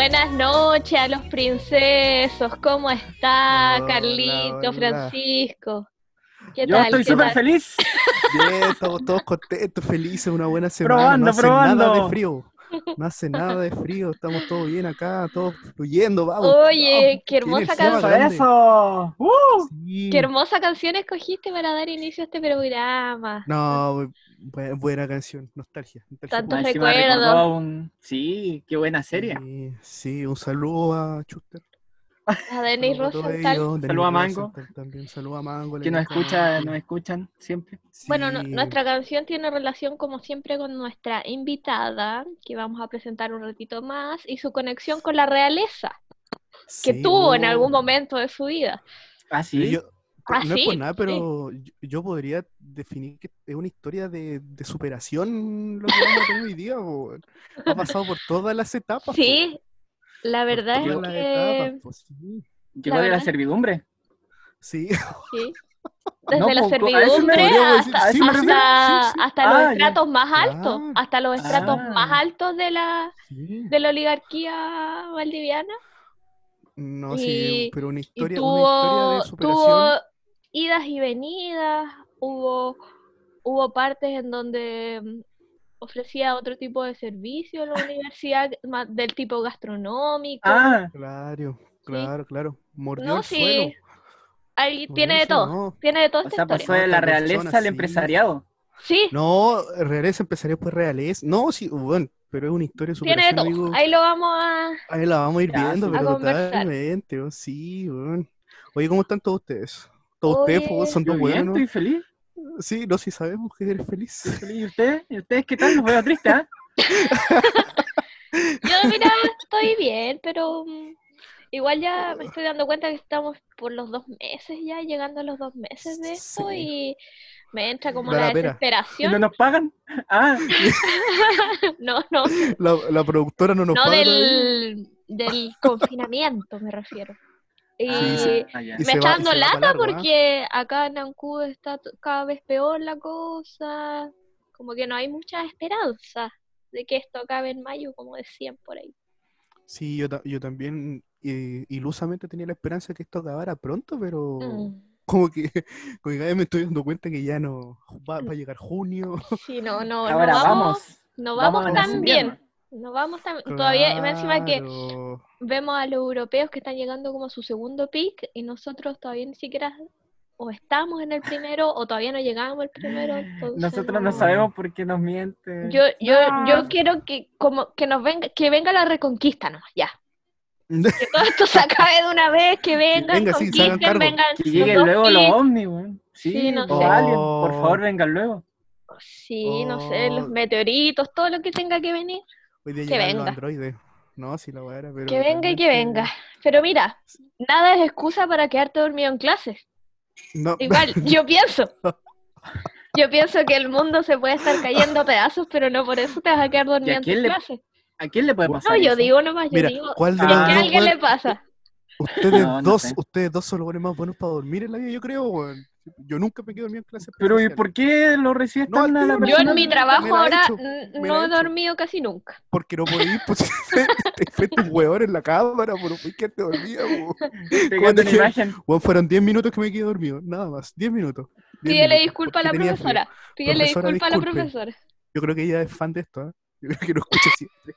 Buenas noches a los princesos. ¿Cómo está Hola, Carlito, hola. Francisco? ¿Qué Yo tal? estoy ¿Qué súper feliz. Bien, estamos todos contentos, felices, una buena semana. Probando, no hace nada probando. de frío. No hace nada de frío, estamos todos bien acá, todos fluyendo, vamos. Oye, vamos, qué hermosa más Eso. ¡Uh! Sí. Qué hermosa canción escogiste para dar inicio a este programa. No, bu- buena canción, nostalgia. nostalgia Tantos recuerdos. un- Sí, qué buena serie. Sí, sí, un saludo a Chuster. A Denis Rosenthal. ellos, Denis Saludo a Mango. También saludo a Mango. Que nos escucha, nos escuchan siempre. Bueno, no- nuestra canción tiene relación como siempre con nuestra invitada, que vamos a presentar un ratito más, y su conexión con la realeza, que sí, tuvo en algún momento de su vida. Ah, sí. yo- Ah, no es por nada, sí. pero yo, yo podría definir que es una historia de, de superación lo que vamos a tener hoy día. Ha pasado por todas las etapas. Sí, la verdad es que sí. Llegó la de la servidumbre. Sí, sí. Desde No, la me- servidumbre decir, hasta, sí, Ah, los ya. estratos más altos, Claro. hasta los estratos Ah. más altos de la, sí. de la oligarquía valdiviana. No, Y- sí, pero una Y historia, una tuvo, historia de superación. tuvo idas y venidas, hubo, hubo partes en donde ofrecía otro tipo de servicio en la universidad, ma- del tipo gastronómico. Ah, Claro, claro, claro. Mordió No, el sí, suelo. Ahí mordió tiene de todo, no. tiene de toda o esta sea, historia. pasó de la realeza al sí. empresariado. Sí, No, realeza empezaría pues realeza. No, sí, bueno, pero es una historia de tiene de todo. amigo. Ahí lo vamos a... Ahí la vamos a ir Ya, viendo, sí. A pero conversar. totalmente, oh, sí, weón. Oye, ¿cómo están todos ustedes? ¿Todos ustedes Oye, pues, son dos bien, buenos? estoy feliz. Sí, no, sí sabemos que eres feliz. ¿Y ustedes? ¿Y ustedes qué tal? Los veo tristes, ¿ah? Yo, mira, estoy bien, pero mm, igual ya me estoy dando cuenta que estamos por los dos meses ya, llegando a los dos meses de esto Sí. y me entra como Da la la pena. ¿Y no desesperación. nos pagan? Ah, No, no, La, la productora no nos no paga del, del confinamiento me refiero. Y Sí, sí. ah. Y me está dando lata porque acá en Ancud está cada vez peor la cosa, como que no hay mucha esperanza de que esto acabe en mayo, como decían por ahí. Sí, yo, ta- yo también eh, ilusamente tenía la esperanza de que esto acabara pronto, pero Mm. como que, como cada vez me estoy dando cuenta que ya no va, va a llegar junio. Sí, no, no, no Ahora vamos, vamos. no vamos vamos tan invierno. bien. No vamos tan todavía, más encima que vemos a los europeos que están llegando como a su segundo pic y nosotros todavía ni siquiera o estamos en el primero o todavía no llegamos al primero. Nosotros no sabemos por qué nos mienten. Yo, yo, No. yo quiero que como que nos venga, que venga la reconquista nomás, ya. Que todo esto se acabe de una vez, que vengan, venga, sí, conquisten, cargo. vengan Que lleguen luego los weón. Sí, Sí, no o sé. aliens, por favor, vengan luego. Sí, no sé, los Oh. meteoritos, todo lo que tenga que venir. Hoy día Que los venga. androides. No, la weá era, pero Que venga y que venga. Pero mira, nada es excusa para quedarte dormido en clases. No, Igual, yo pienso. Yo pienso que el mundo se puede estar cayendo a pedazos, pero no por eso te vas a quedar dormido en tus le clases. ¿A quién le puede pasar No, yo eso? digo nomás, yo Mira, digo, ¿cuál de si los a alguien le pasa. Ustedes No, no dos, sé. ustedes dos son los buenos más buenos para dormir en la vida, yo creo, weón. Yo nunca me quedo dormido en clases Pero ¿y por qué lo recibes No, tan la Yo en mi trabajo ahora hecho, no he dormido casi nunca. Porque no podí, pues, un huevón en la cámara, por un quedarte dormido, weón. Pegando una imagen. Fueron 10 minutos que me quedé dormido, nada más, 10 minutos. 10 Pídele minutos, disculpa a la profesora. Pídele Profesora, disculpa a la profesora. Yo creo que ella es fan de esto, ¿eh? Yo creo que lo escucha siempre.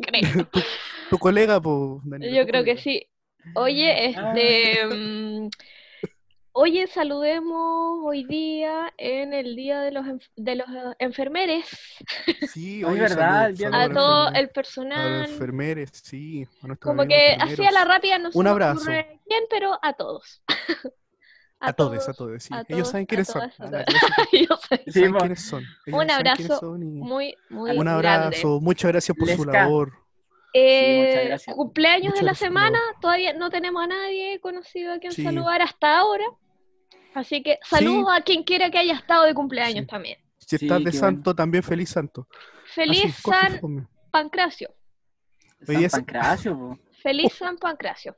Creo. tu, tu colega, pues, Yo creo que sí. Oye, este. Oye, saludemos hoy día en el día de los, enf- de los eh, enfermeres Sí, oye, verdad, a todo enfermeros. el A los personal. enfermeros, sí. a nuestros Como que así a la rápida no Un abrazo. quién, pero a todos. A todos, a todos, sí. a Ellos todos, saben quiénes son. Ellos saben quiénes son. Ellos Un abrazo son y- Muy, muy Un grande. abrazo, muchas gracias por su labor. Eh, cumpleaños Muchas de la gracias, semana, todavía no tenemos a nadie conocido a quien Sí. saludar hasta ahora. Así que saludos a quien quiera que haya estado de cumpleaños Sí. también. Si Sí, estás de santo, también feliz santo. Feliz Así, San. Pancracio. San. Feliz San Pancracio.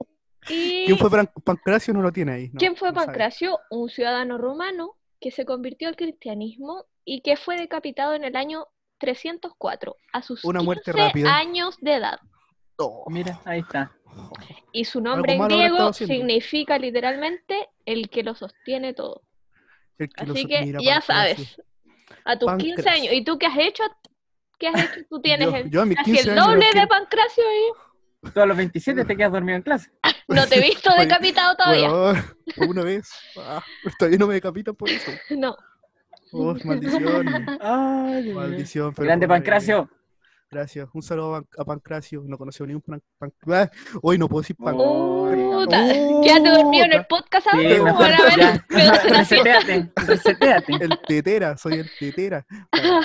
Y ¿Quién fue Pan- Pancracio? No lo tiene ahí. no, ¿quién fue no sabe. Pancracio? Un ciudadano romano que se convirtió al cristianismo y que fue decapitado en el año 304 a sus Una muerte 15 rápida. años de edad. Oh, Mira, ahí está. Y su nombre en griego significa literalmente el que lo sostiene todo. el que lo Así que mira, ya sabes, a tus 15 Pancracio. años. ¿Y tú qué has hecho? ¿Qué has hecho? Tú tienes Yo- el, yo a mis casi 15 el doble de Pancracio y Tú a los 27 te quedas dormido en clase. no te he visto decapitado todavía. Por una vez. Ah, todavía no me decapitan por eso. No. Oh, maldición. Ay. Maldición. pero Grande. Pancracio. Gracias. Un saludo a, Pan- a Pancracio. No conoció ni un pan, pan- ah, Hoy no puedo decir pan. Oh, Puta, Oh, ¿Quédate dormido en el podcast Sí, ahora? mejor Para ver. Reseteate, reseteate. El tetera, soy el tetera. Ah,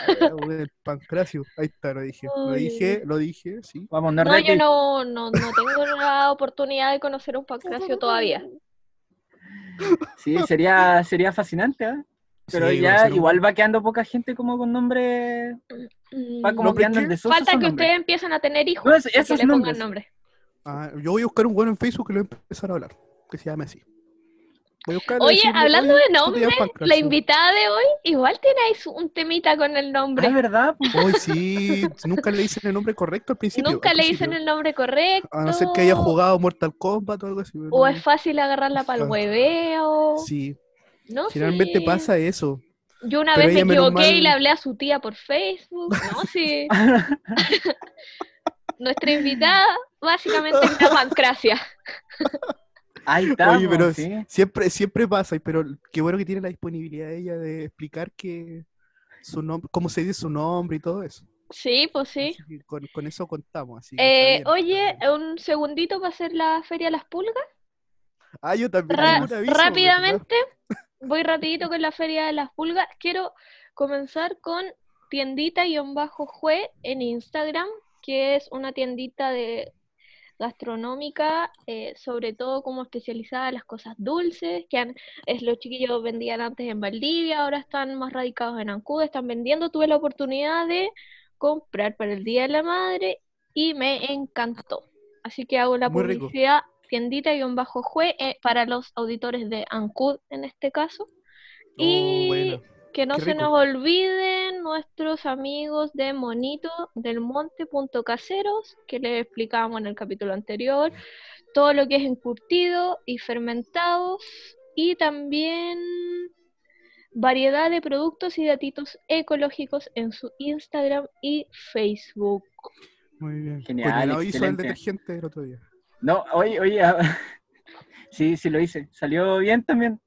El pancracio. Ahí está, lo dije. Lo dije, lo dije, sí. Vamos, No, yo no, no, no tengo la oportunidad de conocer un Pancracio todavía. Sí, sería, sería fascinante, ¿eh? Pero Sí, ya igual va quedando poca gente como con nombre. Mm, Va como ¿Nombre quedando qué? en desuso Falta que nombres. ustedes empiecen a tener hijos No, es- que le pongan nombres. nombre. Ah, yo voy a buscar un bueno en Facebook que lo voy a empezar a hablar. Que se llame así. Voy a buscarlo y Oye, decirle, hablando "Oye, de nombre, la Pancracio". invitada de hoy igual tiene ahí su- un temita con el nombre. Ah, ¿verdad? Hoy sí, nunca le dicen el nombre correcto al principio. Nunca al le dicen principio. el nombre correcto. A no ser que haya jugado Mortal Kombat o algo así. O no. es fácil agarrarla para el hueveo. Sí, No generalmente pasa eso. Yo una pero vez me equivoqué y le hablé a su tía por Facebook. No, sí. Nuestra invitada básicamente es una pancracia. Ahí está. Oye, pero sí. siempre, siempre pasa, pero qué bueno que tiene la disponibilidad ella de explicar que su nombre, cómo se dice su nombre y todo eso. Sí, pues sí. Con, con eso contamos. Así que Eh, oye, un segundito para hacer la Feria de las Pulgas. ah, yo también Ra- aviso, rápidamente, voy rapidito con la Feria de las Pulgas. Quiero comenzar con tiendita-jue en Instagram, que es una tiendita de gastronómica, eh, sobre todo como especializada en las cosas dulces, que han- es los chiquillos vendían antes en Valdivia, ahora están más radicados en Ancud, están vendiendo. Tuve la oportunidad de comprar para el Día de la Madre y me encantó. Así que hago la Muy rico. Publicidad tiendita-jue eh, para los auditores de Ancud en este caso. Oh, y bueno. que no qué se rico. nos olviden nuestros amigos de Monito del Monte Punto Caseros, que les explicábamos en el capítulo anterior, todo lo que es encurtido y fermentados, y también variedad de productos y datitos ecológicos en su Instagram y Facebook. Muy bien. Genial, hizo el excelente. detergente el otro día. No, oye, oye. ah, Sí, sí lo hice. Salió bien también.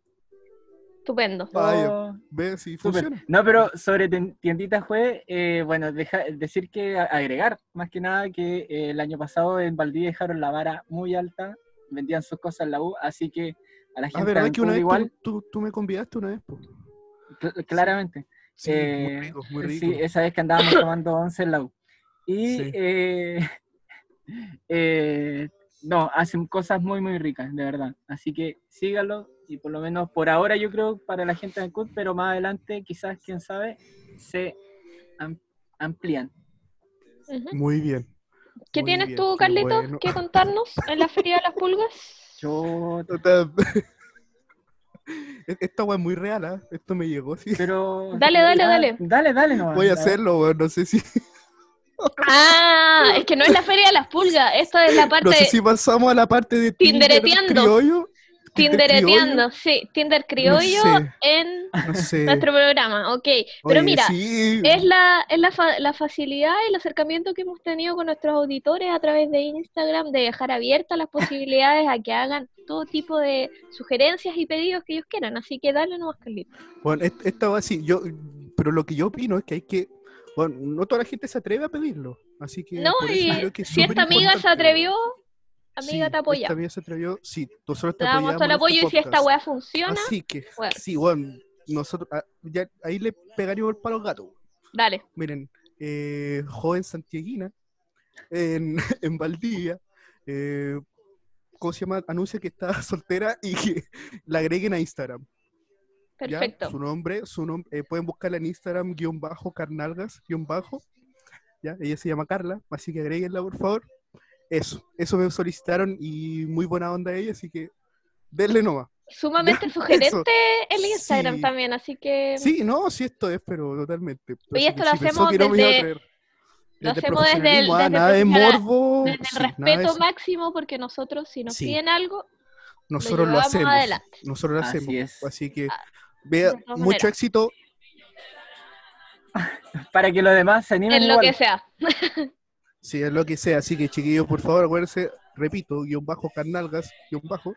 Estupendo. Vaya, Oh, ve si funciona. No, pero sobre tiendita fue, eh, bueno, deja- decir que agregar, más que nada, que eh, el año pasado en Valdivia dejaron la vara muy alta, vendían sus cosas en la U, así que a la Ah, gente de ¿verdad que una vez igual, tú, tú, tú me convidaste una vez? cl- claramente. Sí, Eh, muy rico, muy rico. Sí, esa vez que andábamos tomando once en la U. Y Sí. eh, eh, no, hacen cosas muy, muy ricas, de verdad. Así que síganlo y por lo menos por ahora yo creo para la gente de Ancud, pero más adelante quizás, quién sabe, se am- amplían. Muy bien. ¿Qué muy tienes bien, tú, bueno. que contarnos en la Feria de las Pulgas? Yo, Esta weá es muy real, ¿ah? Esto me llegó, sí. pero... Dale, dale, Ah, dale. Dale, dale, nomás. Voy a hacerlo, weón. No sé si, Ah, es que no es la Feria de las Pulgas, esto es la parte no sé si pasamos a la parte de Tinder Tindereteando. criollo. Tinder Tindereteando, sí, Tinder criollo No sé. en No sé. nuestro programa, ok. Pero Oye, mira, sí. es la, es la, fa- la facilidad y el acercamiento que hemos tenido con nuestros auditores a través de Instagram de dejar abiertas las posibilidades a que hagan todo tipo de sugerencias y pedidos que ellos quieran. Así que dale nomás, Carlitos. Bueno, est- esta va así. Yo, pero lo que yo opino es que hay que. Bueno, no toda la gente se atreve a pedirlo. Así que. No, y que es si esta amiga se atrevió, amiga Sí, te apoya. Esta amiga se atrevió. Sí, nosotros te Te damos todo el en apoyo y este si esta weá funciona, Así que, bueno. sí, bueno, nosotros. ah, ya, ahí le pegaríamos el palo al gato. dale. Miren, eh, joven santiaguina en, en Valdivia, eh, ¿cómo se llama? Anuncia que está soltera y que la agreguen a Instagram. ¿Ya? Perfecto. Su nombre, su nom- eh, pueden buscarla en Instagram, guion bajo, carnalgas, guion bajo. ¿ya? Ella se llama Carla, así que agréguenla, por favor. Eso, eso me solicitaron y muy buena onda ella, así que denle nomás. Sumamente Ya, sugerente eso. el Instagram Sí. también, así que Sí, no, sí, esto es, pero totalmente. Así esto lo si hacemos no desde- Lo Desde hacemos desde el, ah, desde el nada de morbo. desde el sí, respeto máximo, porque nosotros, si nos Sí. piden algo, Nosotros lo hacemos. adelante. Nosotros lo Así hacemos. es. Así que Ah, vea mucho maneras. éxito. Para que los demás se animen en lo igual. que sea. Si es lo que sea. Así que, chiquillos, por favor, acuérdense, repito, guion bajo, carnalgas, guion bajo.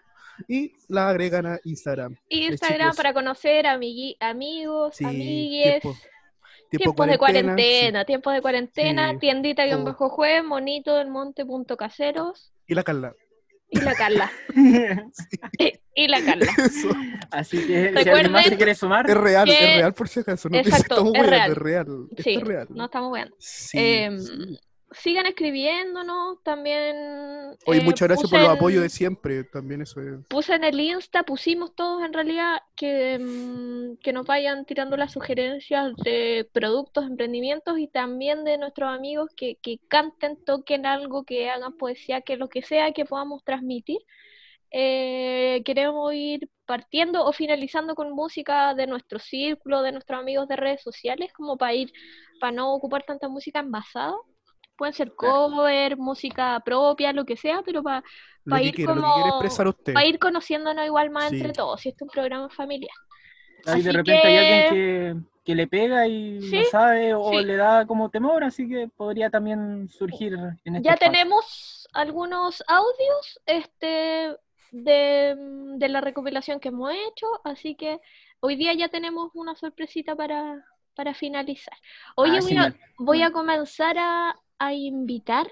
Y la agregan a Instagram. Instagram chicos. para conocer amigui- amigos, Sí, amigues. tiempo- Tiempos de cuarentena, tiempos de cuarentena, Sí, tiendita guion bajo juez, monito del monte punto caseros Y la Carla. Y la Carla. y la Carla. Eso. Así que si Recuerden- alguien más se quiere sumar, Es real, Que- es real por si acaso. No Exacto, estamos es weando, real. es real. Sí, es real. no estamos viendo. Sí, Em, sí. Sigan escribiéndonos también. Oye, eh, muchas gracias por los en- apoyos de siempre. También eso es. Puse en el Insta, pusimos todos en realidad que, mm, que nos vayan tirando las sugerencias de productos, emprendimientos y también de nuestros amigos que, que canten, toquen algo, que hagan poesía, que lo que sea que podamos transmitir. Eh, queremos ir partiendo o finalizando con música de nuestro círculo, de nuestros amigos de redes sociales, como para ir, para no ocupar tanta música envasada. Pueden ser cover, música propia, lo que sea, pero para Pa' que ir que como- para ir conociéndonos igual más Sí. entre todos, si este es un programa familiar. ahí de Así repente hay alguien que- que, que le pega y Sí, no sabe o sí. le da como temor, así que podría también surgir en este Ya espacio. tenemos algunos audios este, de, de la recopilación que hemos hecho, así que hoy día ya tenemos una sorpresita para, para finalizar. Oye, Ah, voy, a, voy a comenzar a, a invitar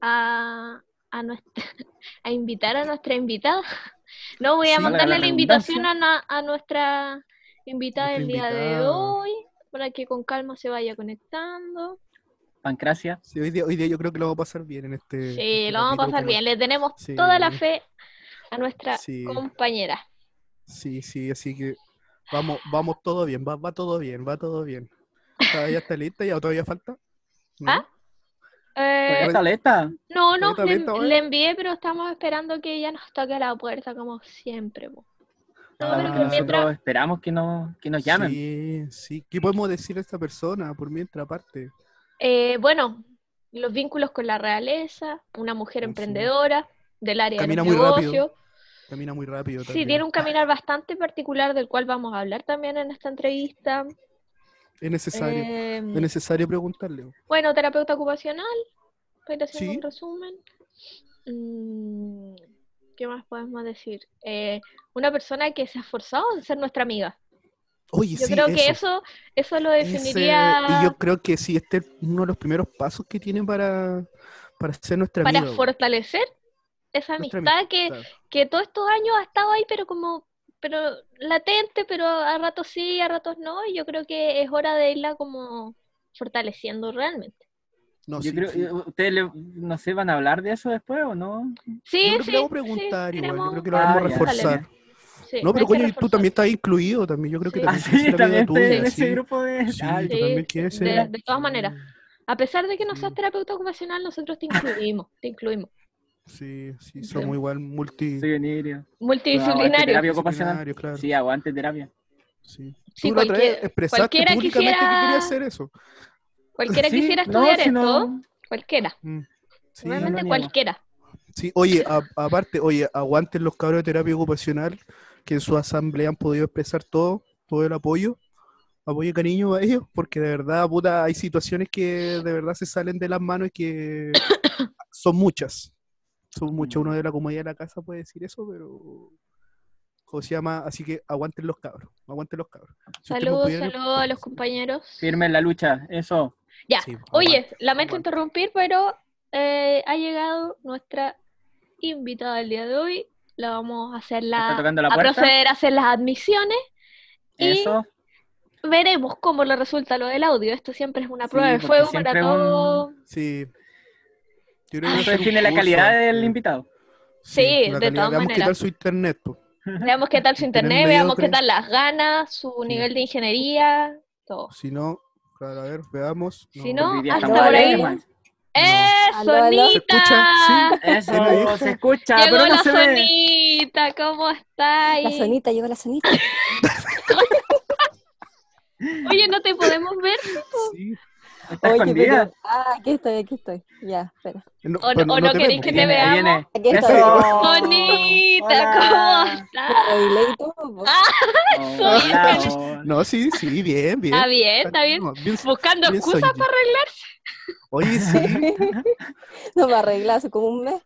a, a nuestra, a invitar a nuestra invitada. No, voy a Sí. mandarle la la invitación a, na- a nuestra invitada del día de hoy, para que con calma se vaya conectando. Pancracia. Sí, hoy, día, hoy día yo creo que lo vamos a pasar bien en este. Sí, este lo vamos a pasar bien. Le tenemos Sí. toda la fe a nuestra Sí. compañera. Sí, sí, así que vamos, vamos todo bien, va, va todo bien, va todo bien. ¿Está- ¿Ya está lista? ¿Ya todavía falta? ¿No? ¿Ah? Eh, ¿Todavía está lista? no, no, ¿Está le, envié, pero estamos esperando que ella nos toque la puerta, como siempre. po. No, Ah, pero que nosotros mientras- esperamos que, no, que nos llamen. Sí, sí. ¿Qué podemos decir a esta persona por mientras aparte? eh, bueno, los vínculos con la realeza, una mujer Sí. emprendedora del área Camina de los muy rápido negocios. Camina muy rápido Sí, también. tiene un caminar bastante particular del cual vamos a hablar también en esta entrevista. Es necesario, Em, es necesario preguntarle. Bueno, terapeuta ocupacional, para ir haciendo Sí. un resumen. Mm, ¿Qué más podemos decir? Eh, una persona que se ha esforzado en ser nuestra amiga. Oye, Yo sí, creo que eso. eso, lo Ese- definiría y yo creo que sí, este es uno de los primeros pasos que tiene para, para ser nuestra para amiga. güey. fortalecer esa Nuestra amistad que, que todos estos años ha estado ahí, pero como pero latente, pero a ratos sí, a ratos no, y yo creo que es hora de irla como fortaleciendo realmente. No, Yo sí, creo, sí. eh, ¿ustedes, le- no sé, van a hablar de eso después o no? Sí, Yo creo que sí, le vamos a sí, preguntar igual, yo creo que lo vamos a Ah, reforzar. sí, No, pero que coño, tú también estás incluido también, yo creo que Sí. Ah, también sí, quieres ser también tuya, en ese sí. grupo de... Sí, Ay, tú Sí, también quieres de- ser. de todas maneras. A pesar de que no seas terapeuta ocupacional, nosotros te incluimos, te incluimos. Sí, sí, Sí. somos igual multi. venerio. Multidisciplinario. terapia ocupacional. disciplinarios, claro. Sí, aguante terapia. Sí. Sí, Tú la otra vez cualquier- expresaste cualquiera públicamente que quisiera- querías hacer eso. Cualquiera Sí, quisiera no, estudiar si esto, no- cualquiera. Mm. Sí, Realmente no cualquiera. sí. Oye, a- aparte, oye, aguanten los cabros de terapia ocupacional que en su asamblea han podido expresar todo, todo el apoyo, apoyo y cariño a ellos, porque de verdad, puta, hay situaciones que de verdad se salen de las manos y que son muchas. Son muchas. Uno de la comodidad de la casa puede decir eso, pero. ¿Cómo se llama? Así que aguanten los cabros, aguanten los cabros. Si Saludos, saludos a los compañeros. Firme en la lucha, eso. Ya, Sí, oye, aguante, lamento aguante. interrumpir, pero eh, ha llegado nuestra invitada del día de hoy. La vamos a hacer la, la a puerta. proceder a hacer las admisiones y Eso. veremos cómo le resulta lo del audio. Esto siempre es una Sí, prueba de fuego para un- todo. Sí. Yo creo que Eso define la calidad del sí. invitado. Sí, la de todas Veamos qué maneras. tal su internet. po. Veamos qué tal su internet, veamos qué tal las ganas, su Sí. nivel de ingeniería, todo. Si no, claro, a ver, veamos. Si no, Hoy día hasta por ahí. alegres. ¡Eso, Aló, aló. ¿Se escucha? Anita! Eso, se escucha, Llegó pero no la se ve. sonita, ¿cómo está? La sonita, llegó la sonita. Oye, no te podemos ver. Sí. ¿Está Oye, pero- Ah, aquí estoy, aquí estoy. Ya, espera. No, O, no queréis que te veamos. viene. Aquí estoy. Bonita, Hola. ¿cómo estás? Arreglé y todo, po. Hola, hola. No, sí, sí, bien, bien. Está bien, está bien. No, bien- Buscando bien excusas para arreglarse. Oye, sí. No me arreglé hace como un mes.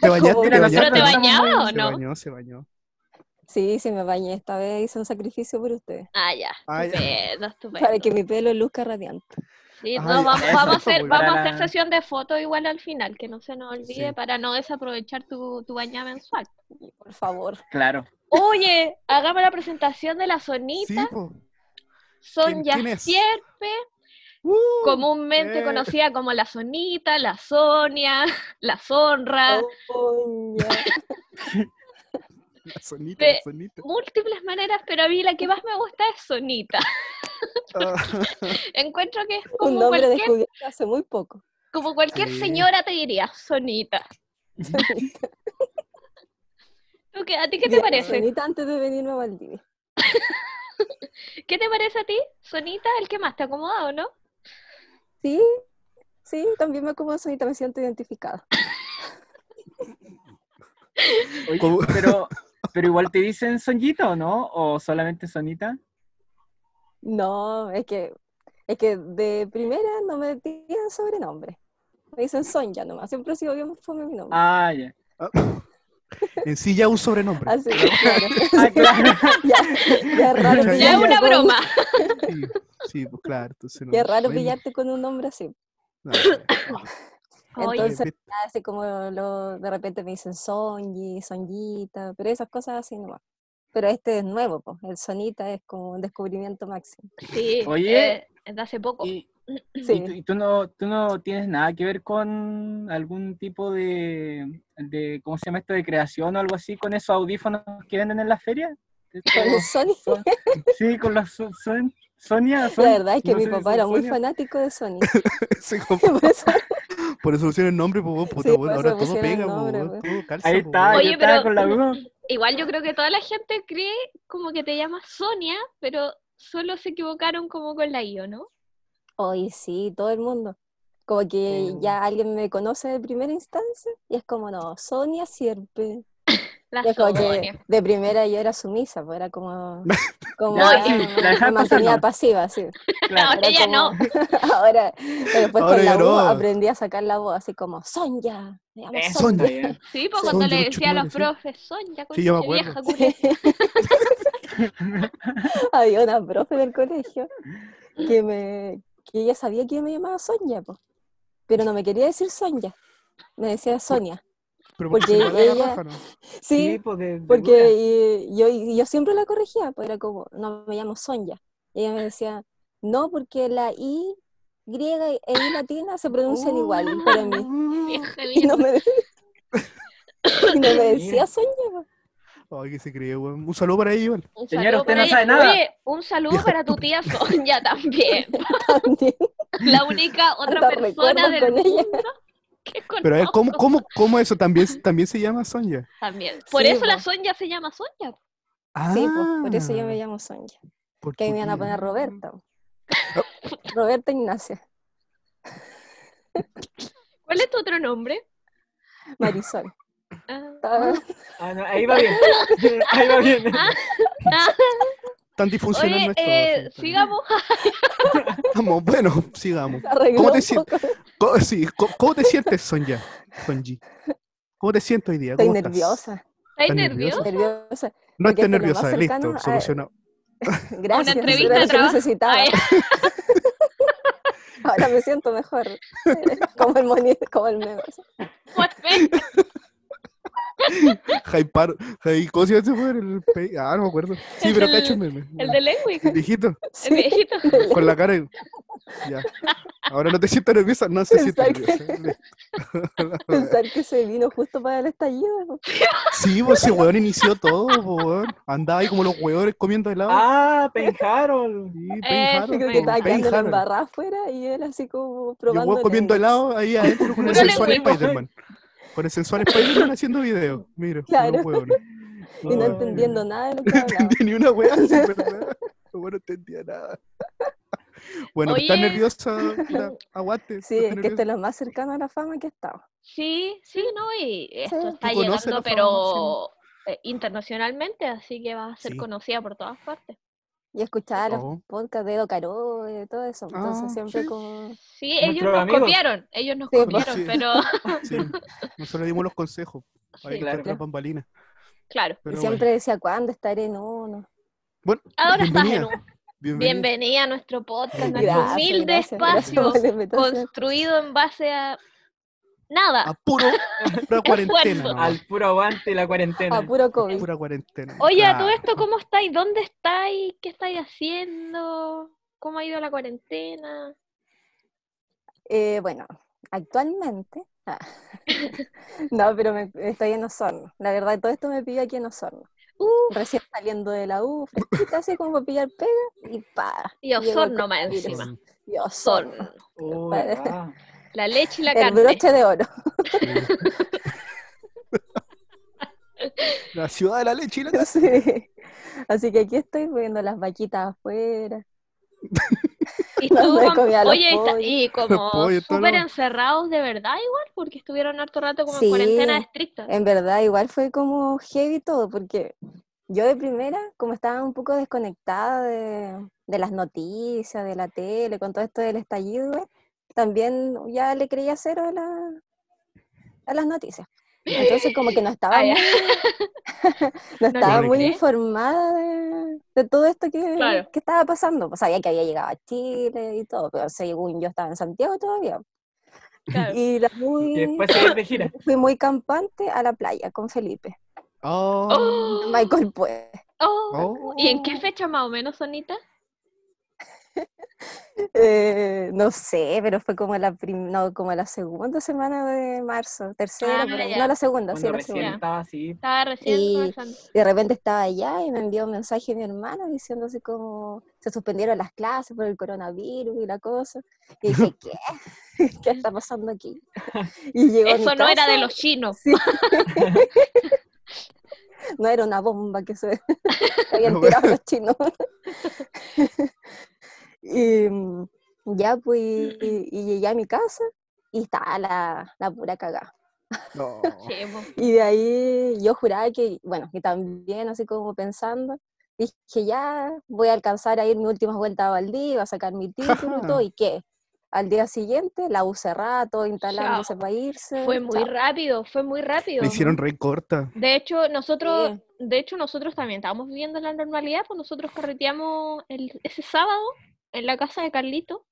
¿Te bañaste? ¿Pero te bañaba o Se no? bañó, se bañó. Sí, sí me bañé. Esta vez hice un sacrificio por ustedes. Ah, ya. Ah, ya. Estupendo, estupendo. Para que mi pelo luzca radiante. Sí, Ah, no, vamos, a hacer, vamos a hacer sesión de fotos igual al final, que no se nos olvide Sí. para no desaprovechar tu, tu bañada mensual. Por favor. Claro. Oye, hagamos la presentación de la Sí, Sonita, po. Sonia? Sierpe, Uh, comúnmente eh. conocida como la Sonita, la Sonia, la Sonra, Oh, ya. La sonita, de- la sonita. múltiples maneras, pero a mí la que más me gusta es Sonita. Ah, Encuentro que es Un como nombre cualquier, descubierto hace muy poco. como cualquier señora te diría, Sonita. ¿Tú qué- ¿A ti qué te Bien, parece? Sonita antes de venirme a Valdivia. ¿Qué te parece a ti, Sonita? El que más te ha acomodado, ¿no? Sí, sí, también me como Sonita, me siento identificada. Pero, pero igual te dicen Sonjita o no? ¿O solamente Sonita? No, es que, es que de primera no me tiran sobrenombre. Me dicen Sonja nomás, siempre ha sido bien fome mi nombre. Ah, ya. en sí ya un sobrenombre. Así que, claro. Ah, claro. ya, ya es raro Ya Ya una con- broma. Sí, sí, pues claro. Entonces no, Ya es raro bueno, pillarte con un nombre así. no, Entonces, así como lo, de repente me dicen Sonji, Sonjita, pero esas cosas así nomás. Pero este es nuevo, pues. El Sonita es como un descubrimiento máximo. Sí, Oye. eh, es de hace poco. Y, y Sí. tú, y tú no, tú no tienes nada que ver con algún tipo de, de, ¿cómo se llama esto? De creación o algo así, con esos audífonos que venden en la feria. Con el Sony, Son- Sí, con los son, son- Sonia. Son- la verdad es que no mi papá era muy fanático de Sony. sí, como- Por eso- por eso pusieron el nombre, pues, puta, Sí, bueno, ahora todo pega, pues, nombre, weón, pues. todo calza, Ahí pues, está, weón. Oye, yo estaba pero- con la duda. Igual yo creo que toda la gente cree como que te llamas Sonia, pero solo se equivocaron como con la I, ¿o no? Hoy sí, todo el mundo. Como que Oh. ya alguien me conoce de primera instancia y es como, no, Sonia Sierpe. Que de primera yo era sumisa, pues era como, como ya sí, la mantenía ¿no? pasiva, sí. Claro. Ahora no. ahora, pero después Ahora con la voz no. aprendí a sacar la voz así como, Sonia, me llamo Eso Sonia. Sí, pues cuando le decía a los profes, Sonia, Sí, yo me vieja, acuerdo. culia". Había una profe del colegio que me que ella sabía que yo me llamaba Sonia, po, pero no me quería decir Sonia, me decía Sonia. Pero porque se da la ella-. Sí, pues de, de dura. porque y- yo, yo siempre la corregía, pues era como, no me llamo Sonia. Y ella me decía, no, porque la I griega e I latina se pronuncian igual para mí. Vieja Y no me, y no me decía Sonia. po. Ay, que se cree, weón. Un saludo para ellos, igual. Un Señora, usted no ella. sabe nada. Oye, un saludo para tu tía Sonia también. También. La única otra Hasta persona del ella. mundo Pero ¿cómo, cómo, cómo eso también, también se llama Sonja? También. Por Sí, eso la po. Sonia se llama Sonia. Sí, pues, por eso yo me Ah, llamo Sonia. por Que ahí me van a poner Roberta. Roberta Ignacia, ¿Cuál es tu otro nombre? Marisol. Ah. Estaba- Ah, no, ahí va bien. Ahí va bien. Ah, Tan disfuncional Oye, nuestro. eh, sigamos. Vamos, bueno, sigamos. ¿Cómo te sientes? ¿Cómo, sí, ¿cómo, cómo te sientes, Sonja? Sonji. ¿Cómo te sientes hoy día? Estoy nerviosa, ¿Estás ¿Estás nervioso? nerviosa. No estés esto es lo más nerviosa, listo, a- solucionado. Gracias, entrevista era lo que necesitaba. Ahora me siento mejor. Como el monito, como el meme. perfecto. Jaipar, Jai, ¿cómo se llama? El pe- Ah, no me acuerdo. Sí, El pero cacho el de Lenwick, El viejito, el viejito. con la cara. en- Ya. Ahora no te sientes nerviosa, no se siente nerviosa. Pensar que se vino justo para el estallido. Sí, pues ese weón inició todo, weón. Andaba ahí como los weones comiendo helado. Ah, Penjarol. Sí, Payne Yo Harold, creo que estaba quedando Harold. embarrada afuera y él así como Y el probando. weón comiendo helado ahí adentro con el sensual. Spider-Man. Con el sensual Spider-Man haciendo videos. Mira, Claro. hueones. Y no entendiendo nada de lo que No hablaba. entendí ni una weá, sí, ¿verdad? No, bueno, no entendía nada. Bueno, ¿estás Oye. nerviosa? Mira, aguante. Sí, ¿estás es que este es lo más cercano a la fama que he estado. Sí, sí, no, y esto Sí. está llegando, la pero eh, internacionalmente, así que va a ser Sí. conocida por todas partes. Y escuchaba los Oh. podcasts de Edo Caro y todo eso. Entonces Ah, siempre sí. como... Sí, ellos nos amigos. copiaron, ellos nos Sí, copiaron, Sí. pero Sí, nosotros dimos los consejos. Ahí sí, claro. claro. las bambalinas. claro. y siempre decía, ¿cuándo estaré en uno? bueno, Ahora estás en bienvenida, un bienvenida. bienvenida a nuestro podcast, nuestro Gracias, humilde gracias, espacio construido en base a nada. A puro, pura cuarentena. Al puro aguante la cuarentena. A puro COVID. Pura cuarentena. Oye, a todo esto, ¿cómo estáis? ¿Dónde estáis? ¿Qué estáis haciendo? ¿Cómo ha ido la cuarentena? Eh, bueno, actualmente... ah, no, pero me, estoy en Osorno. La verdad, todo esto me pilla aquí en Osorno. Uf, Recién saliendo de la U, fresquita, así como para pillar pega y pa. y Osorno más encima. Y Osorno. Osorno. La leche y la El carne. broche de oro. La ciudad de la leche y la casa. Sí. Así que aquí estoy viendo las vaquitas afuera. Y estuvo los oye, está- pollos. y como súper encerrados de verdad igual, porque estuvieron harto rato como en cuarentena estricta. En verdad, igual fue como heavy todo, porque yo de primera, como estaba un poco desconectada de, de las noticias, de la tele, con todo esto del estallido, también ya le creía cero a, la, a las noticias. Entonces como que no estaba Ah, muy, no estaba muy informada de, de todo esto que, Claro. que estaba pasando. Pues sabía que había llegado a Chile y todo, pero según yo estaba en Santiago todavía. Claro. Y la muy, Y después se de gira. fui muy campante a la playa con Felipe. Oh, Oh, Michael pues. oh. oh. ¿Y en qué fecha más o menos, Sonita? Eh, no sé, pero fue como la prim- no, como la segunda semana de marzo, tercera, Ah, no la segunda, sí, la segunda. estaba así. Estaba recién Y-. De repente estaba allá y me envió un mensaje mi hermana diciendo así como se suspendieron las clases por el coronavirus y la cosa. Y dije, ¿qué? ¿Qué está pasando aquí? Y llegó Eso no era de los chinos. Sí. no era una bomba que se habían No, tirado los chinos. Y mm, ya pues, y, y llegué a mi casa y estaba la, la pura cagada. No. Y de ahí yo juraba que, bueno, que también así como pensando, dije ya voy a alcanzar a ir mi última vuelta a Valdivia, a sacar mi título y todo, ¿y qué? Al día siguiente, la U cerrada, todo instalándose Chao. para irse. Fue muy chao. rápido, fue muy rápido. La hicieron re corta. De hecho, nosotros, Sí. de hecho, nosotros también estábamos viviendo la normalidad, pues nosotros carreteamos el, ese sábado en la casa de Carlito.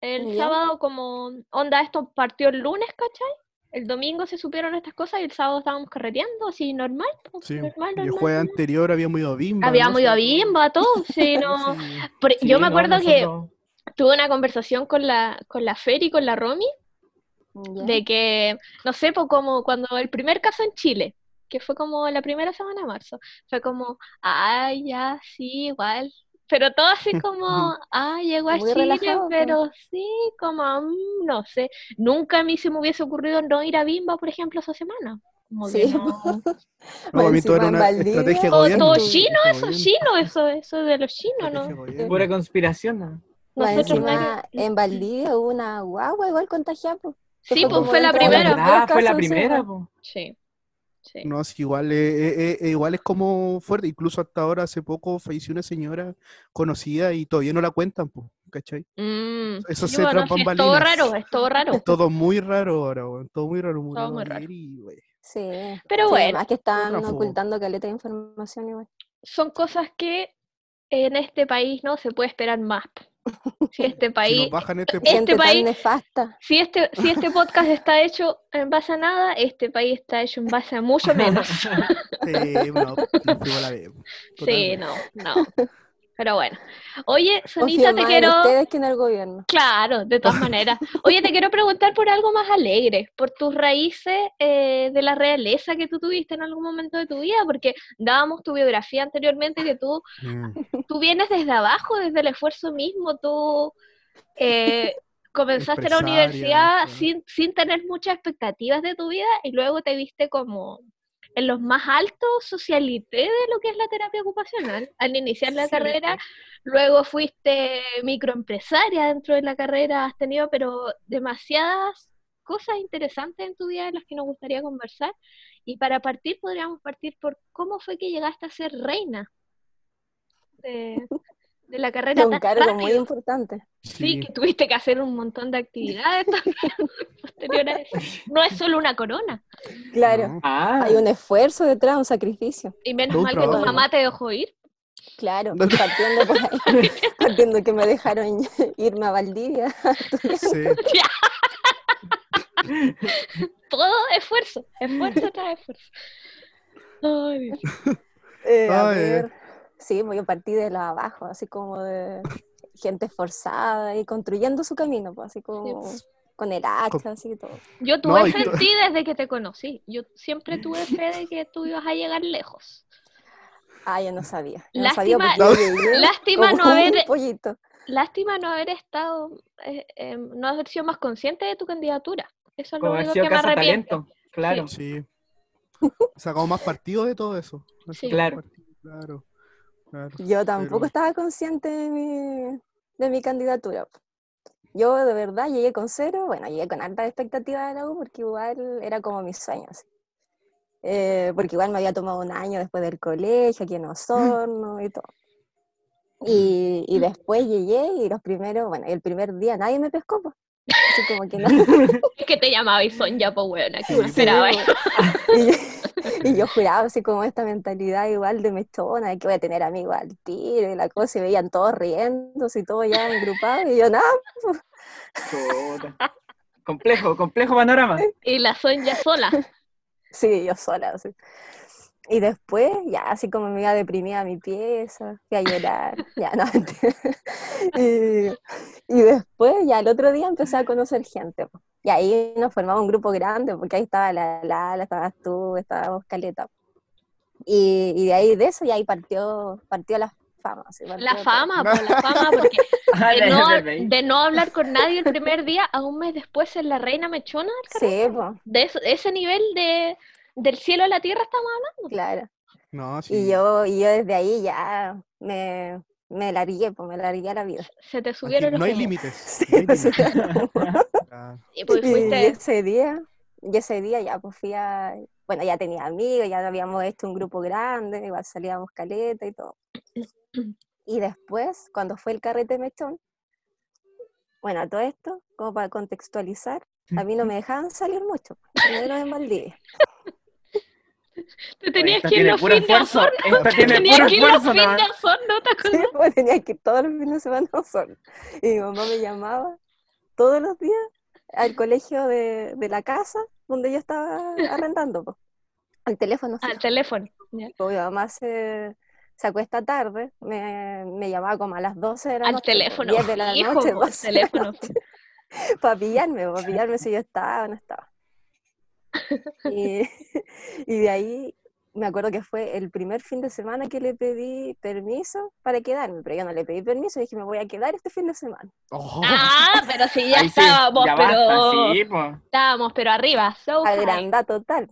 El Ya. sábado como, onda, esto partió el lunes, ¿cachai? El domingo se supieron estas cosas y el sábado estábamos carreteando, así normal, Sí. normal, Y el normal, jueves normal. anterior habíamos ido a Bimba. Habíamos ¿no? ido a Bimba, todo, sí, no. sí. Por- Sí, yo me no, acuerdo que tuve una conversación con la, con la Fer y con la Romy Ya. de que, no sé, pues como cuando el primer caso en Chile, que fue como la primera semana de marzo, fue como, ay, ya, sí, igual. Pero todo así como, ah, llegó a Muy Chile, relajado, pero sí, como, mm, no sé. Nunca a mí se me hubiese ocurrido no ir a Bimba, por ejemplo, esa semana. Como que Sí, no. No, para mí todo era una estrategia de Todo, gobierno. todo chino, eso, gobierno, chino, eso, eso de los chinos, ¿no? Pura conspiración, ¿no? Nosotros encima, que- en Valdivia hubo una guagua igual contagiada. pues, Sí, fue pues fue la primera. primeros Ah, fue la primera, pues. po. Sí, sí. No, sí, igual, eh, eh, eh, igual es como fuerte. Incluso hasta ahora, hace poco, falleció una señora conocida y todavía no la cuentan, po, ¿cachai? Mm, Eso sí, se bueno, tras sí, es todo raro, es todo raro. Es todo muy raro ahora, weón, Todo muy raro. muy raro. ayer y, wey, Sí. Pero Sí, bueno, además que están Prófugo. ocultando caleta de información igual. son cosas que en este país no se puede esperar más. Si este Si país, nos bajan este Este Gente país- tan nefasta. si este, si este podcast está hecho en base a nada, este país está hecho en base a mucho menos. Sí, no, la. Sí, no, no. Pero bueno. Oye, Sonita, te quiero. ustedes que en el gobierno. Claro, de todas maneras. Oye, te quiero preguntar por algo más alegre, por tus raíces eh, de la realeza que tú tuviste en algún momento de tu vida, porque dábamos tu biografía anteriormente que tú, Mm, tú vienes desde abajo, desde el esfuerzo mismo, tú eh, comenzaste la universidad sin, sin tener muchas expectativas de tu vida y luego te viste como en los más altos socialité de lo que es la terapia ocupacional al iniciar la Sí, carrera. Luego fuiste microempresaria dentro de la carrera, has tenido pero demasiadas cosas interesantes en tu vida de las que nos gustaría conversar. Y para partir podríamos partir por cómo fue que llegaste a ser reina de, de la carrera Es un tan cargo muy importante. Sí, que tuviste que hacer un montón de actividades también posterior a eso. No es solo una corona. Claro. No. Ah, Hay un esfuerzo detrás, un sacrificio. Y menos mal que tu mamá te dejó ir. Claro, partiendo por ahí, partiendo que me dejaron irme a Valdivia. Sí. Todo esfuerzo, esfuerzo tras esfuerzo. Ay, Dios. Eh, a ay. ver, sí, pues yo partí de la abajo, así como de gente esforzada y construyendo su camino, pues así como con el hacha, así y todo. Yo tuve No, fe en ti desde que te conocí. Yo siempre tuve fe de que tú ibas a llegar lejos. Ah, yo no sabía. Yo no sabía Lástima- porque lástima no haber- pollito. Lástima no haber estado, eh, eh, no haber sido más consciente de tu candidatura. Eso es lo como único que me arrepiento. talento. Claro. Sí. Sacamos más partido de todo eso. Sí. sacamos Claro. partido, Claro. Claro. Yo tampoco Pero- estaba consciente de mi, de mi candidatura. Yo de verdad llegué con cero, bueno, llegué con alta expectativa de la U porque igual era como mis sueños. Eh, porque igual me había tomado un año después del colegio, aquí en Osorno y todo. Y, y después llegué y los primeros, bueno, y el primer día nadie me pescó, pues. Así como que no. Es que te llamaba y son ya, pues, bueno, aquí Sí, me esperaba. Sí, y, yo, juraba así como esta mentalidad igual de mechona, de que voy a tener amigos al tiro y la cosa, y veían todos riéndose y todo ya engrupado, y yo nada. Complejo, complejo panorama. Y la son ya sola. sí, yo sola. así. Y después, ya así como me iba deprimida a mi pieza, fui a llorar, ya no. y, y después, ya el otro día empecé a conocer gente. po. Y ahí nos formamos un grupo grande, porque ahí estaba la Lala, estabas tú, estábamos Caleta. Y, y de ahí, de eso, y ahí partió, partió la fama. partió La todo. fama, pues la fama, porque Ah, de la- no, la- la- de no hablar con nadie el primer día a un mes después ser la reina mechona del Sí, pues, de eso- ese nivel de del cielo a la tierra estamos hablando. claro. No, sí. Y yo, y yo desde ahí ya me, me largué, pues me largué a la vida. Se te Aquí subieron los no hay límites. Sí, no hay límites. Ah, Y pues Y ese día, y ese día ya pues fui a, bueno, ya tenía amigos, ya habíamos hecho un grupo grande, igual salíamos caleta y todo. Y después, cuando fue el carrete mechón, bueno, a todo esto, como para contextualizar, a mí no me dejaban salir mucho, lo menos en Valdivia. te tenías que ir los fines de. Osorno, Esta te tenías que ir los fines de Osorno, ¿te Sí, acuerdas? pues tenía que ir todos los fines de semana solo. Y mi mamá me llamaba todos los días al colegio de, de la casa donde yo estaba arrendando, pues, al teléfono. Al fijo. teléfono. ya. Pues mi mamá se, se acuesta tarde, me, me llamaba como a las 12 de la Al noche. pues, teléfono. 10 de la fijo, noche, po, al 12 de la teléfono. para pillarme, para pillarme si yo estaba o no estaba. Y, y de ahí me acuerdo que fue el primer fin de semana que le pedí permiso para quedarme, pero yo no le pedí permiso, dije me voy a quedar este fin de semana. oh, Ah, pero sí, ya Ahí sí, estábamos, ya pero basta, sí, po. estábamos, pero arriba, so high. Agranda total.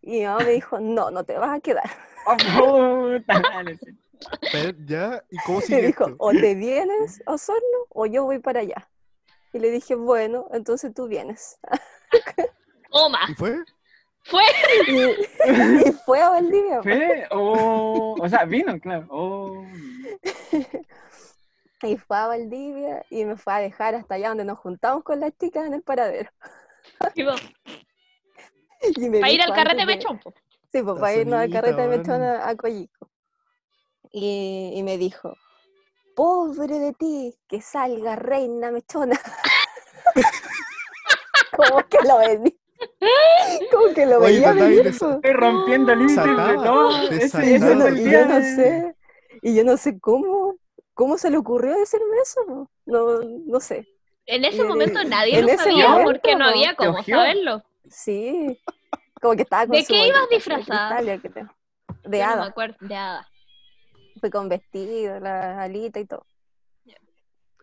Y mi mamá me dijo, no, no te vas a quedar. Oh, pero ya, ¿y cómo Me sigue dijo, esto? o te vienes a Osorno o yo voy para allá. Y le dije, bueno, entonces tú vienes. Toma, ¿Y fue? fue. Y, y fue a Valdivia. pues. ¿Fue? Oh, o sea, vino, claro. Oh. Y fue a Valdivia y me fue a dejar hasta allá donde nos juntamos con las chicas en el paradero. Y me para ir al carrete de- mechón, po. Sí, pues para irnos al carrete de mechón a, a Coyico. Y, y me dijo, pobre de ti, que salga reina mechona. ¿Cómo que lo venía? ¿Cómo que lo Oye, veía de venir? Estoy rompiendo de todo. Ese, ese yo es no, el y yo no de- sé, y yo no sé cómo, cómo se le ocurrió decirme eso, no, no sé. En ese en momento el- nadie lo sabía momento, porque no había cómo saberlo. Sí, como que estaba con ¿De su qué ibas de disfrazada? yo creo. De Yo no me hada, acuerdo, de hada. fue con vestido, la alita y todo.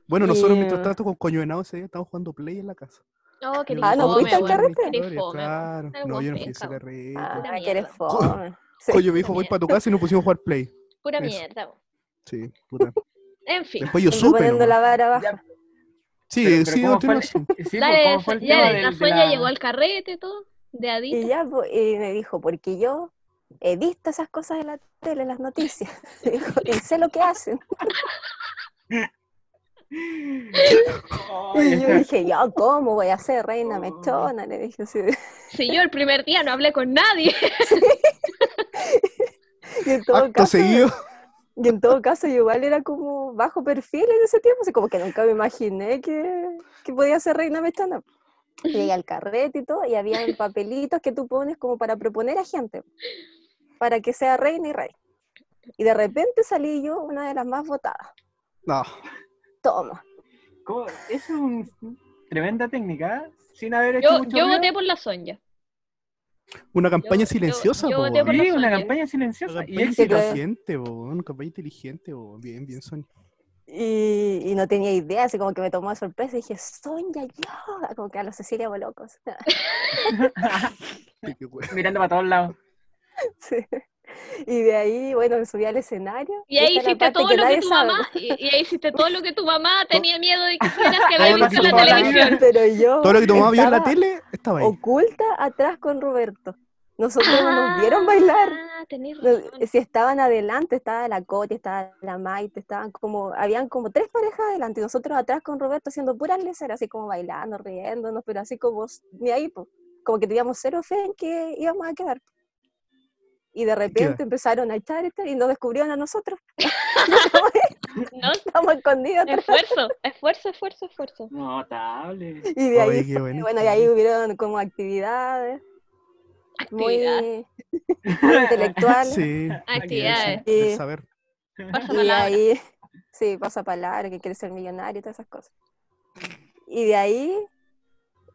Bueno, nosotros Y- mientras tanto con Coño Venado ese día estábamos jugando play en la casa. Oh, qué Ah, ¿no fuiste al carrete? Claro. No, yo no fui a ese penca, weón. carrete. Ah, que eres fome. Sí. Coño, me dijo, pura voy para tu casa y nos pusimos a jugar Play. Pura Eso. mierda. Sí, puta. En fin. Después yo supe. poniendo la vara baja. Ya, Sí, pero- pero sí, ¿cómo no sí, pues, Dale, ¿cómo fue el ya, la la- llegó al carrete, todo, de Y adito. ya, po, y me dijo, porque yo he visto esas cosas en la tele, en las noticias. Dijo, y sé lo que hacen. Y yo dije, yo, ¿cómo voy a ser reina mechona? Le dije así. Si yo el primer día no hablé con nadie. Y en todo Acto caso, seguido. y en todo caso, yo igual era como bajo perfil en ese tiempo, así como que nunca me imaginé que, que podía ser reina mechona. Llegué al carrete y todo, y había papelitos que tú pones como para proponer a gente, para que sea reina y rey. Y de repente salí yo una de las más votadas. No. Toma. ¿Cómo? Es una tremenda técnica, ¿eh? sin haber hecho Yo, mucho yo voté por la Sonia. Una campaña yo- silenciosa, yo la Sí, una campaña Una silenciosa y campaña creo- inteligente, po, una campaña inteligente, po. bien, bien, Sonia. Y, y no tenía idea, así como que me tomó de sorpresa y dije, Sonia, yo, como que a la Cecilia qué weón. Mirando para todos lados. Sí. Y de ahí, bueno, me subí al escenario. Y ahí hiciste todo lo que tu sabe. mamá, y, y ahí hiciste todo lo que tu mamá tenía miedo de que hicieras que había visto en la televisión. Pero yo Todo lo que tu mamá vio en la tele estaba ahí. oculta atrás con Roberto. Nosotros no nos vieron bailar. Ah, razón. si estaban adelante, estaba la Coti, estaba la Maite, estaban como, habían como tres parejas adelante, y nosotros atrás con Roberto haciendo puras leceras, así como bailando, riéndonos, pero así como ni ahí, po. como que teníamos cero fe en que íbamos a quedar. Y de repente empezaron a echar y nos descubrieron a nosotros. ¿No? Estamos escondidos. Esfuerzo, esfuerzo, esfuerzo, esfuerzo. Notable. Y de ahí, Oye, fue- bonito. bueno, y ahí hubieron como actividades muy, Actividades. muy intelectuales. Sí. Actividades. Y- saber. Y ahí, sí, pasa palabra, que quiere ser millonario y todas esas cosas. Y de ahí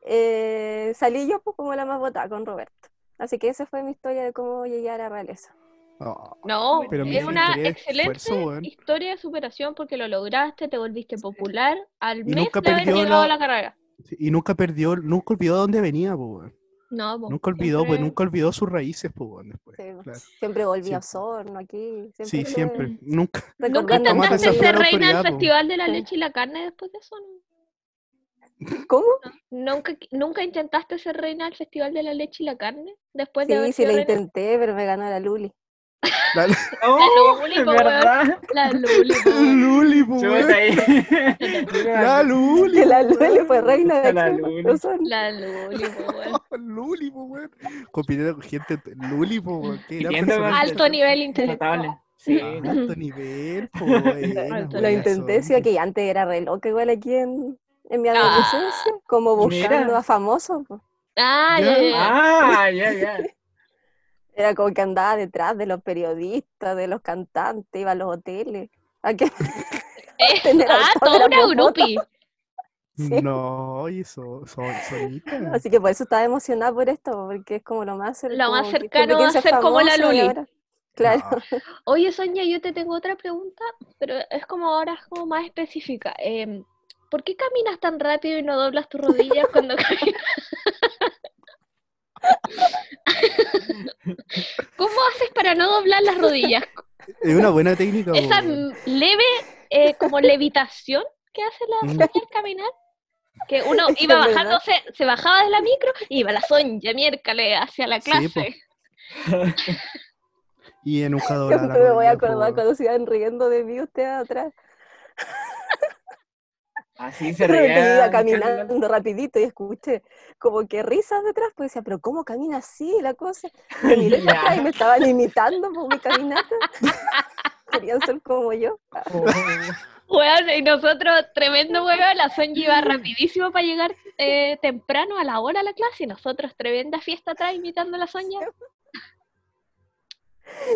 eh, salí yo pues, como la más votada con Roberto. Así que esa fue mi historia de cómo llegué a la realeza. Oh, No, Pero es una excelente esfuerzo, historia de superación porque lo lograste, te volviste popular al Y mes nunca de haber perdió llegado la- a la carrera. Y nunca perdió, nunca olvidó de dónde venía, po, weón. No, po, Nunca olvidó, pues siempre- nunca olvidó sus raíces, po, weón, después. Sí, pues, Claro. Siempre volví a. Osorno aquí. Sí, siempre. Nunca. ¿Nunca intentaste ser reina del po. Festival de la. Leche y la Carne después de eso? no? ¿Cómo? ¿Nunca, ¿Nunca intentaste ser reina del Festival de la Leche y la Carne después de Sí, sí, reina? intenté, pero me ganó la Luli. Dale. ¡Oh! Luli, ¿Es po, weón. verdad? La Luli. La Luli. La Luli fue reina de La Luli. La Luli. Luli, weón. Compitiendo con gente. Luli, weón. Alto nivel intelectual. Sí. Ah, Alto nivel, po, Alto Lo intenté, sí, que antes era re loca igual aquí en, en mi Ah. adolescencia, como buscando Mira. a famosos. pues. Ah, Ya. ya, ya, ya. Ah, ya, ya. Era como que andaba detrás de los periodistas, de los cantantes, iba a los hoteles. ¿A qué? Eh, ah, toda una. Sí. No, oye, so, so. Así que por eso estaba emocionada por esto, porque es como lo más, cer- Lo más cercano siempre a ser como la y Luli. Claro. No. Oye, Sonia, yo te tengo otra pregunta, pero es como ahora es como más específica. Em, ¿por qué caminas tan rápido y no doblas tus rodillas cuando caminas? ¿Cómo haces para no doblar las rodillas? Es una buena técnica, Esa leve eh, como levitación que hace la Mm. Al caminar. Que uno Es iba verdad. bajándose, se bajaba de la micro y iba la Sonia miércoles hacia la Sí, clase. Y en un dobla la Siempre me voy a acordar cuando se iban riendo de mí ustedes atrás. Así se Pero iba caminando rapidito y escuché como que risas detrás, pues decía, pero ¿cómo camina así la cosa? Y me miré para y me estaban imitando por mi caminata. Querían ser como yo. Weón, y nosotros, tremendo weón, la Sonia iba rapidísimo para llegar eh, temprano a la hora a la clase y nosotros tremenda fiesta atrás imitando a la Sonia.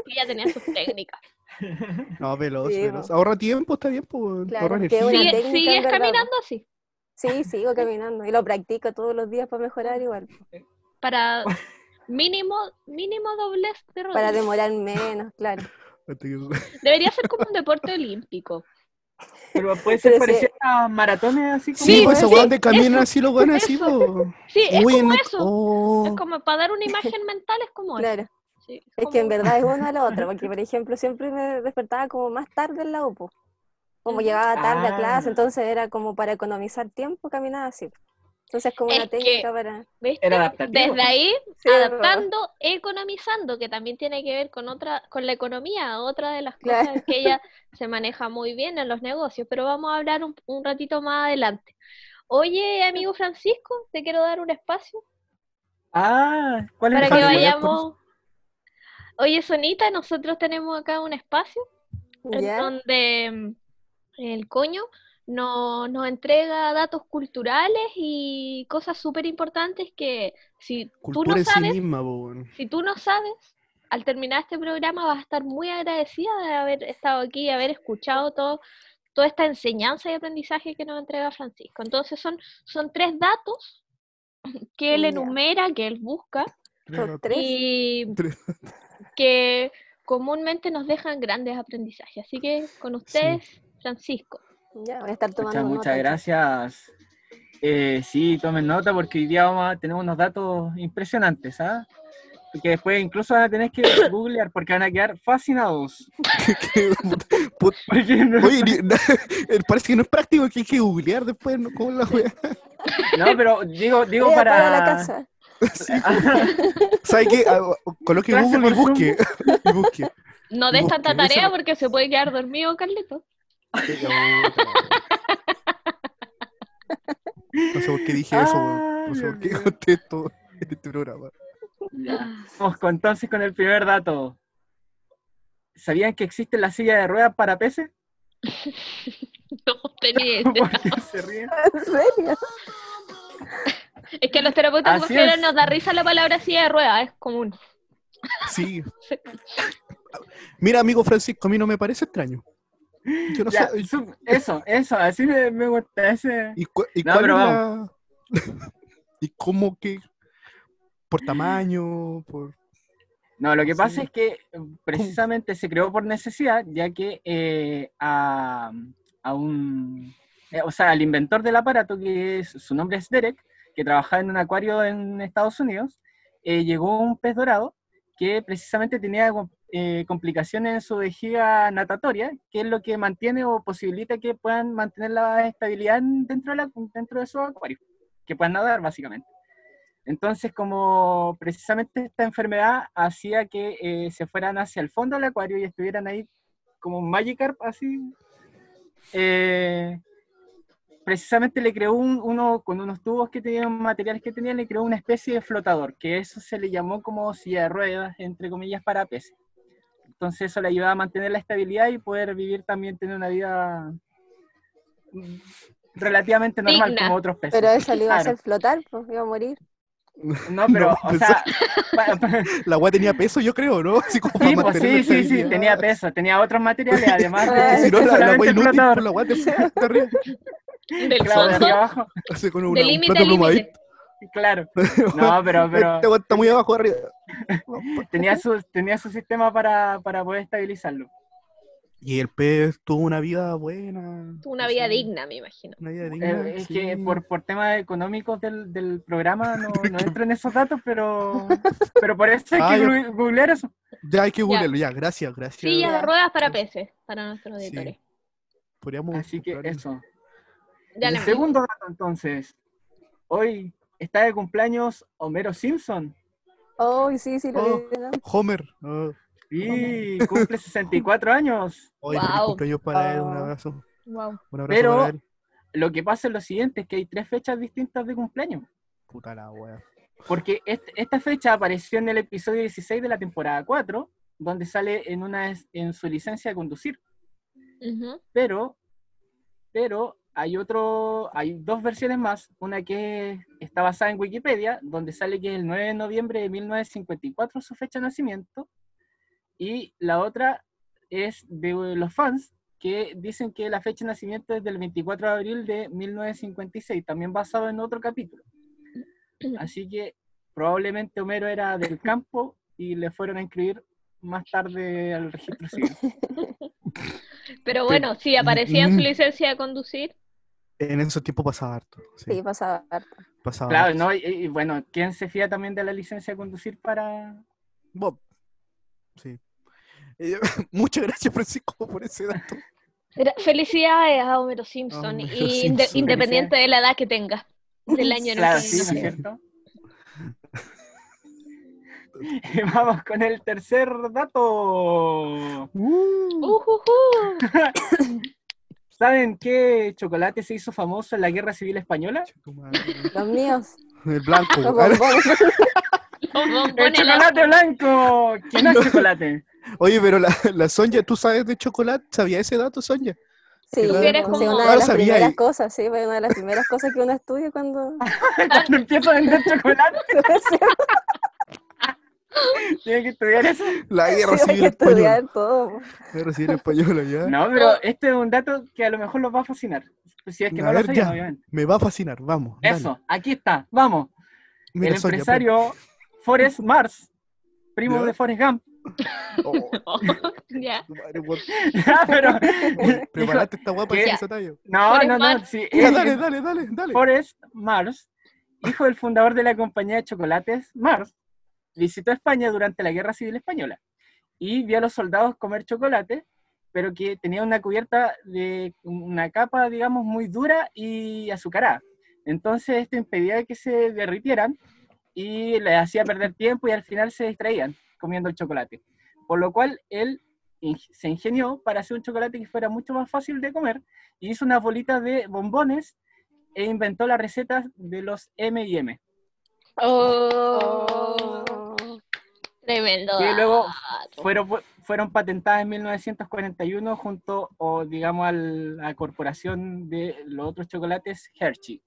Ella tenía sus técnicas. No, veloz, Sí, veloz. Ahorra tiempo, está bien, pues. Claro, ahorra energía. una ¿Sigue- técnica, en ¿Sigues verdad, caminando así? Sí, sigo caminando y lo practico todos los días para mejorar igual, Para mínimo, mínimo doblez de para rodillas. demorar menos, claro. Que- Debería ser como un deporte olímpico. Pero puede ser sí. parecido a maratones así como. Sí, Sí, pues esos sí, weones de caminan así, los weones así. Sí, es Muy como en- eso. oh. Es como para dar una imagen mental, es como eso. Sí, Es que en verdad es uno a la otra, porque por ejemplo siempre me despertaba como más tarde en la UPO. Como llegaba tarde a clase, Ah. entonces era como para economizar tiempo caminar así. Entonces como Es una que- técnica para... ¿Viste? Era. Desde ahí, Sí, es verdad. adaptando, economizando, que también tiene que ver con otra, con la economía, otra de las Claro. cosas que ella se maneja muy bien en los negocios, pero vamos a hablar un, un ratito más adelante. Oye, amigo Francisco, te quiero dar un espacio Ah, ¿cuál es para el que vayamos. Oye, Sonita, nosotros tenemos acá un espacio en donde mm, el coño no- nos entrega datos culturales y cosas súper importantes que si tú Cultura no en sí sabes, misma, si tú no sabes, al terminar este programa vas a estar muy agradecida de haber estado aquí y haber escuchado todo, toda esta enseñanza y aprendizaje que nos entrega Francisco. Entonces son, son tres datos que él enumera, que él busca tres. y Tres. Que comúnmente nos dejan grandes aprendizajes. Así que con ustedes, Francisco. Ya, voy a estar tomando Muchas, muchas gracias. Eh, sí, tomen nota porque hoy día vamos a tener unos datos impresionantes, ¿ah? Que después incluso van a tener que googlear porque van a quedar fascinados. No, Oye, ni- parece que no es práctico, que hay que googlear después, ¿no? ¿Cómo la wea? no, pero digo, digo para... para la casa. ¿Sabes qué? Coloque Google y busque. Y busque. No des tanta tarea porque se puede quedar dormido, Carlito. No sé por qué dije eso, No sé por qué contesto en este programa. Vamos con- entonces con el primer dato. ¿Sabían que existe la silla de ruedas para peces? No tenía idea. ¿Por qué se ríen? ¿En serio? Es que a los terapeutas mujeres nos da risa la palabra silla de ruedas, es común. Sí. Mira, amigo Francisco, a mí no me parece extraño. Yo no Ya, sé. su- eso, eso, así me, me gusta ese. ¿Y, cu- y No, cuál pero es la- ¿Y cómo que? ¿Por tamaño? ¿Por...? No, lo que pasa Sí. es que precisamente se creó por necesidad, ya que eh, a, a un, eh, o sea, al inventor del aparato, que es, su nombre es Derek, que trabajaba en un acuario en Estados Unidos, eh, llegó un pez dorado que precisamente tenía eh, complicaciones en su vejiga natatoria, que es lo que mantiene o posibilita que puedan mantener la estabilidad dentro de su acuario, que puedan nadar básicamente. Entonces, como precisamente esta enfermedad hacía que eh, se fueran hacia el fondo del acuario y estuvieran ahí como un Magikarp, así, eh, precisamente le creó un- uno, con unos tubos que tenían, materiales que tenían, le creó una especie de flotador, que eso se le llamó como silla de ruedas, entre comillas, para peces. Entonces eso le ayudaba a mantener la estabilidad y poder vivir también, tener una vida mm, relativamente normal Digna. como otros peces. Pero eso le iba a hacer flotar, pues iba a morir. No, pero, No, o pues, sea, La weá tenía peso, yo creo, ¿no? Así como para sí, pues, sí, sí, sí, tenía peso, tenía otros materiales, además de Si no, la, la inútil, pues, la te. Del Claro, de Así con de una, plumadito. claro. No, pero, pero Este weá está muy abajo arriba. tenía su, tenía su sistema para, para poder estabilizarlo. Y el pez tuvo una vida buena. Una vida sí, digna, me imagino. Una vida Eh, digna. es sí. que por, por temas económicos del, del programa no, no entro en esos datos, pero, pero por eso hay Ah, que googlear eso. Ya hay que googlearlo, ya, gracias, gracias. Silla de ruedas para peces, para nuestros Sí. auditores. Podríamos Así que eso. Ya el segundo dato entonces. Hoy está de cumpleaños Homero Simpson. Oh, sí, sí, lo Oh. vi, ¿no? Homer. Oh, Sí, cumple 64 años. Feliz Wow. cumpleaños para él, un Oh. abrazo. Wow. Un abrazo Pero- para él. Lo que pasa es lo siguiente, es que hay tres fechas distintas de cumpleaños. Puta la wea. Porque est- esta fecha apareció en el episodio 16 de la temporada 4, donde sale en, una, en su licencia de conducir. Pero, pero hay otro, hay dos versiones más. Una que está basada en Wikipedia, donde sale que es el 9 de noviembre de 1954 su fecha de nacimiento. Y la otra es de los fans, que dicen que la fecha de nacimiento es del 24 de abril de 1956, también basado en otro capítulo. Así que probablemente Homero era del campo y le fueron a inscribir más tarde al registro civil. Pero bueno, si aparecía en su Mm. licencia de conducir, En esos tiempos pasaba harto. Sí, Sí, pasaba harto. pasaba Claro, harto. ¿no? Y, y bueno, ¿quién se fía también de la licencia de conducir para...? Bob. Sí. Eh, muchas gracias, Francisco, por ese dato. Felicidades a Homero Simpson, Homero y Simpson. independiente de la edad que tenga, del año en el Claro, que sí, ¿no es cierto? Y vamos con el tercer dato. Ujujú. ¿Saben qué chocolate se hizo famoso en la Guerra Civil Española? Los míos, El blanco. los bombones. Los ¡El chocolate blanco! ¿Qué no es chocolate? Oye, pero la, la Sonja, ¿tú sabes de chocolate? ¿Sabías ese dato, Sonja? Sí, sí, como- una de las sabía primeras ahí. cosas, sí, fue una de las primeras cosas que uno estudia cuando... Cuando empiezo a vender chocolate, tiene que estudiar eso. La guerra Sí, civil que española. estudiar todo. La guerra civil española, ya. No, pero este es un dato que a lo mejor los va a fascinar. Si es que A no lo sabían, ya. obviamente. Me va a fascinar, vamos. dale. Eso, aquí está, vamos. Mira, el empresario Forrest Mars, primo ¿Ya? de Forrest Gump. Oh, Ya. weón. Ya, pero Prepárate esta guapa ¿Qué? en ese tallo. no, Forrest no, no. Sí, Ya, dale, dale, dale, dale. Forrest Mars, hijo del fundador de la compañía de chocolates Mars, visitó España durante la Guerra Civil Española y vio a los soldados comer chocolate, pero que tenía una cubierta de una capa, digamos, muy dura y azucarada. Entonces esto impedía que se derritieran y les hacía perder tiempo y al final se distraían comiendo el chocolate. Por lo cual él se ingenió para hacer un chocolate que fuera mucho más fácil de comer y hizo unas bolitas de bombones e inventó las recetas de los M&M, Oh, tremendo. que luego fueron, fueron patentadas en 1941 junto, o digamos, a la corporación de los otros chocolates Hershey.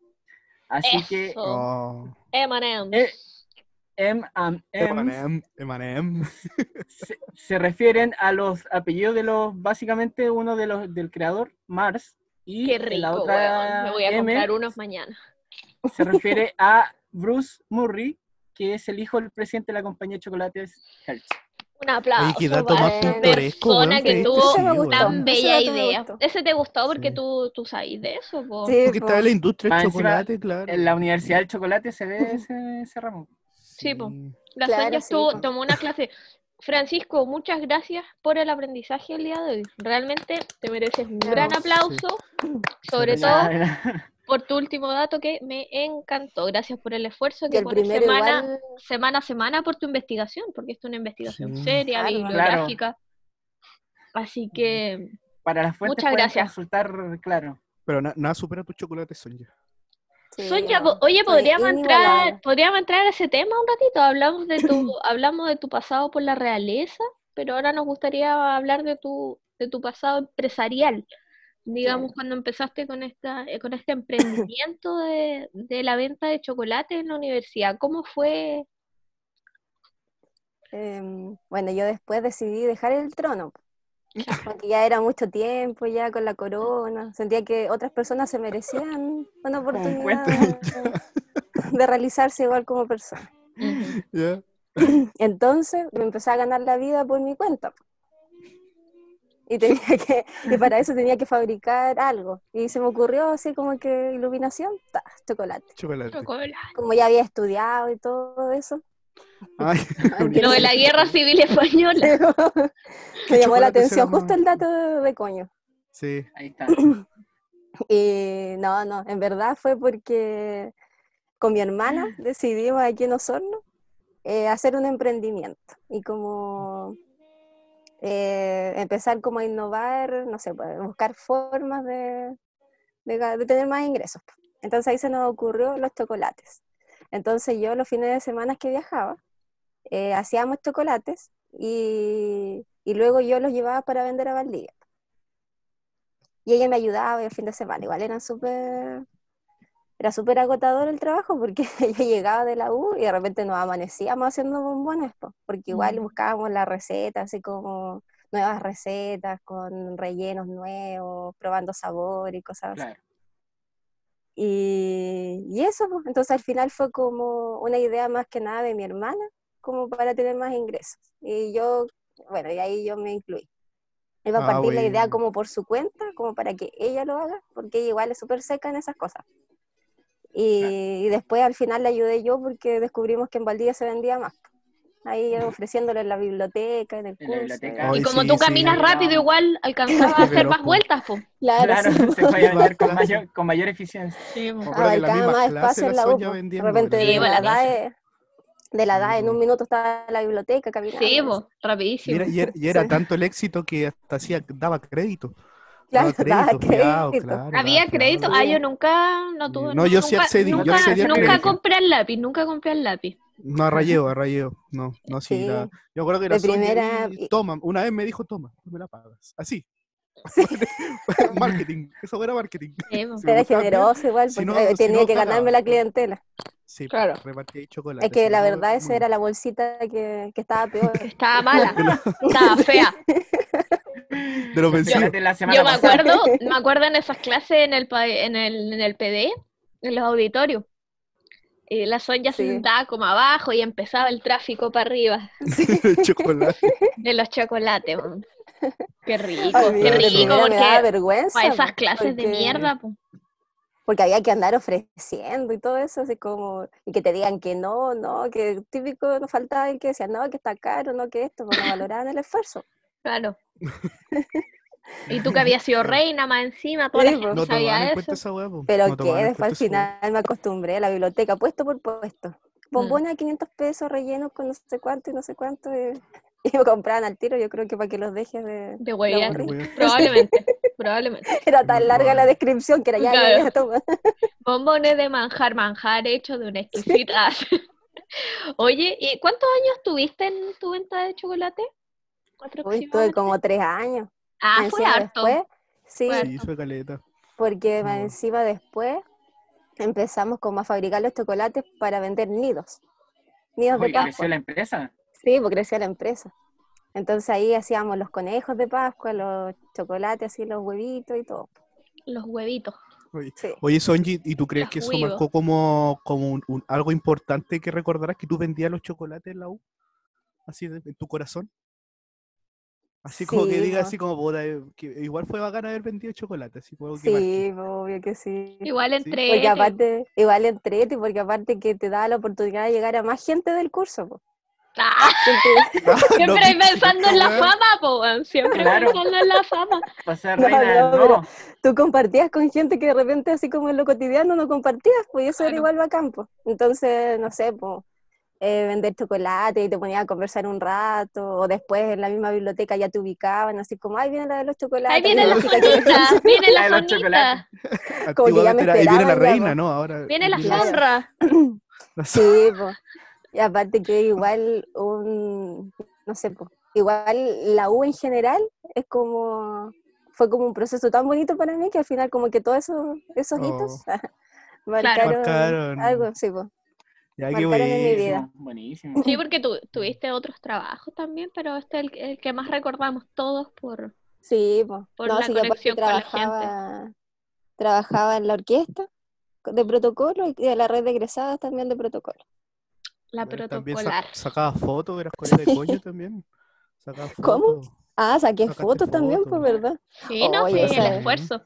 Así que Eso. Oh. M&M's Emanem, Emanem. se, se refieren a los apellidos de los, básicamente uno de los del creador, Mars, y Qué la rico, otra weón. Me voy a M comprar unos mañana. se refiere a Bruce Murray, que es el hijo del presidente de la compañía de chocolates Hershey. Un aplauso Oye, qué dato más pintoresco, persona que tuvo tan bella idea. Ese te gustó porque Sí. tú, tú sabes de eso, po. Sí, Porque está en la industria del chocolate, claro. En la Universidad del Chocolate se ve ese, ese ramo. Sí, po. Sí. La Claro, Sonia sí, estuvo- po. tomó una clase. Francisco, muchas gracias por el aprendizaje el día de hoy. Realmente te mereces un gran Sí. aplauso, sobre Sí. todo por tu último dato que me encantó. Gracias por el esfuerzo que pones semana, igual, semana a semana por tu investigación, porque esto es una investigación Sí. seria, Claro. bibliográfica. Así que Para las fuentes Muchas gracias. consultar, claro. Pero na- nada supera tu chocolate, Sonja. sí, Sonia, no, oye, podríamos entrar, podríamos entrar a ese tema un ratito. Hablamos de tu, hablamos de tu pasado por la realeza, pero ahora nos gustaría hablar de tu, de tu pasado empresarial. Digamos, cuando empezaste con esta, eh, con este emprendimiento de, de la venta de chocolate en la universidad. ¿Cómo fue? Em, bueno, yo después decidí dejar el trono, porque ya era mucho tiempo ya con la corona, sentía que otras personas se merecían una un oportunidad de, de realizarse igual como persona. Entonces me empecé a ganar la vida por mi cuenta. Y, tenía que, y para eso tenía que fabricar algo. Y se me ocurrió así como que iluminación, ta, chocolate. Chocolate. Chocolate. Como ya había estudiado y todo eso, Ay, Lo de la guerra civil española. me llamó la atención justo el dato de, de coño. Sí. Ahí está. Y no, no, en verdad fue porque con mi hermana decidimos aquí en Osorno eh, hacer un emprendimiento y como eh, empezar como a innovar, no sé, pues, buscar formas de, de de tener más ingresos. Entonces ahí se nos ocurrió los chocolates. Entonces yo los fines de semana que viajaba, eh, hacíamos chocolates y, y luego yo los llevaba para vender a Valdivia. Y ella me ayudaba el fin de semana. Igual eran súper, era súper agotador el trabajo porque yo llegaba de la U y de repente nos amanecíamos haciendo bombones, po, porque igual Mm. buscábamos la receta, así como nuevas recetas con rellenos nuevos, probando sabor y cosas así. Y, y eso, pues, entonces al final fue como una idea más que nada de mi hermana, como para tener más ingresos. Y yo, bueno, y ahí yo me incluí. Iba a Ah, partir la idea como por su cuenta, como para que ella lo haga, porque ella igual es súper seca en esas cosas. Y, y después al final la ayudé yo porque descubrimos que en Valdivia se vendía más. Ahí ofreciéndolo en la biblioteca, en el En la curso. biblioteca. Y como sí, tú sí. caminas rápido, igual alcanzabas a hacer más vueltas, po. Claro, Claro, sí. se puede vender con mayor, con mayor eficiencia. Sí, abarcaba más espacio en la U. De repente Sí, de, la DAE, de la DAE en un po. minuto estaba en la biblioteca caminando. Sí, Y rapidísimo. era, y era- y era Sí. tanto el éxito que hasta hacía, daba crédito. Claro, crédito, crédito. claro, ¿Había crédito? Ah, yo nunca, no tuve, No, yo sí nunca, yo nunca, accedí nunca crédito. compré el lápiz, nunca compré el lápiz. No, a rayeo, a rayeo. No, no, sí. Sí. la- yo recuerdo que la Sonia primera- toma, una vez me dijo, toma, tú me la pagas. Así. marketing, eso era marketing. Sí. Si me Era generoso igual, si porque no- eh, si tenía no, que ganarme la clientela. Sí, Claro. repartí chocolate. Es que sí, la verdad esa era la bolsita que, que estaba peor. Estaba mala, estaba fea. De lo vencido. Chocolate la semana Yo me acuerdo, me acuerdo en esas clases en el, pa- en el, en el PD, en los auditorios. Y la Sonia se Sí. sentaba como abajo y empezaba el tráfico para arriba chocolate. de los chocolates. Qué rico, Ay, qué rico, primera me porque vergüenza. para esas clases de porque- mierda, po. Porque había que andar ofreciendo y todo eso, así como, y que te digan que no, no, que típico nos faltaba el que decía, no, que está caro, no, que esto, no valoraban el esfuerzo. Claro. Y tú que habías sido reina más encima, toda la gente. No sabía eso. esa hueá. Pero No que después al hueá. final me acostumbré a la biblioteca, puesto por puesto. Mm. Bombones a 500 pesos rellenos con no sé cuánto y no sé cuánto. Y, y me compraban al tiro, yo creo que para que los dejes de... De. Probablemente, probablemente. Era tan larga la descripción que era ya, Claro. ya, toma. Bombones de manjar, manjar hecho de una exquisita. Oye, ¿y cuántos años tuviste en tu venta de chocolate? Uy, tuve Aproximadamente. como tres años. Ah, fue harto. Después, sí, Fue Sí, fue caleta. porque más No. encima después empezamos como a fabricar los chocolates para vender nidos. Nidos de Uy, creció Pascua. la empresa. Sí, porque crecía la empresa. Entonces ahí hacíamos los conejos de Pascua, los chocolates, así los huevitos y todo. Los huevitos. Oye, Sí. Oye, Sonji, ¿y tú crees Los que eso huevos. marcó como, como un- un- algo importante que recordarás que tú vendías los chocolates en la U? Así de- en tu corazón. Así como que diga po. así como puta, eh, que igual fue bacán haber vendido chocolate, así como que. Sí, obvio que sí. Igual Sí. entre Porque aparte, igual entrete, porque aparte que te da la oportunidad de llegar a más gente del curso. po. Ah, Gente- Ah, no, siempre pensando en la fama, po, siempre Claro. pensando en la fama. Para ser No, reina del no, tú compartías con gente que de repente así como en lo cotidiano no compartías, pues y eso era igual bacán, pues. Entonces, no sé, pues vender chocolate y te ponías a conversar un rato, o después en la misma biblioteca ya te ubicaban, así como, ay, viene la de los chocolates. Ahí viene la que- sonita, viene la La sonita. Como que ya me ahí viene la ya, reina. ¿no? Ahora viene la la Sí, pues. Y aparte que igual un, no sé, pues, igual la U en general es como, fue como un proceso tan bonito para mí que al final como que todos esos, esos hitos marcaron, Marcaron. algo, sí, pues. Ya, qué marcaron en mi bueno. vida. Buenísimo. Sí, porque tu- tuviste otros trabajos también, pero este es el, el que más recordamos todos por... Sí. Por no, la sí, conexión con la gente. trabajaba, trabajaba en la orquesta de protocolo y de la red de egresadas también de protocolo. La También protocolar. sacaba fotos, eras colega de coño también. Sacaba ¿Cómo? fotos. Ah, saqué fotos también, fotos. pues, ¿verdad? Sí, no, Oye, sí, esa el es- esfuerzo.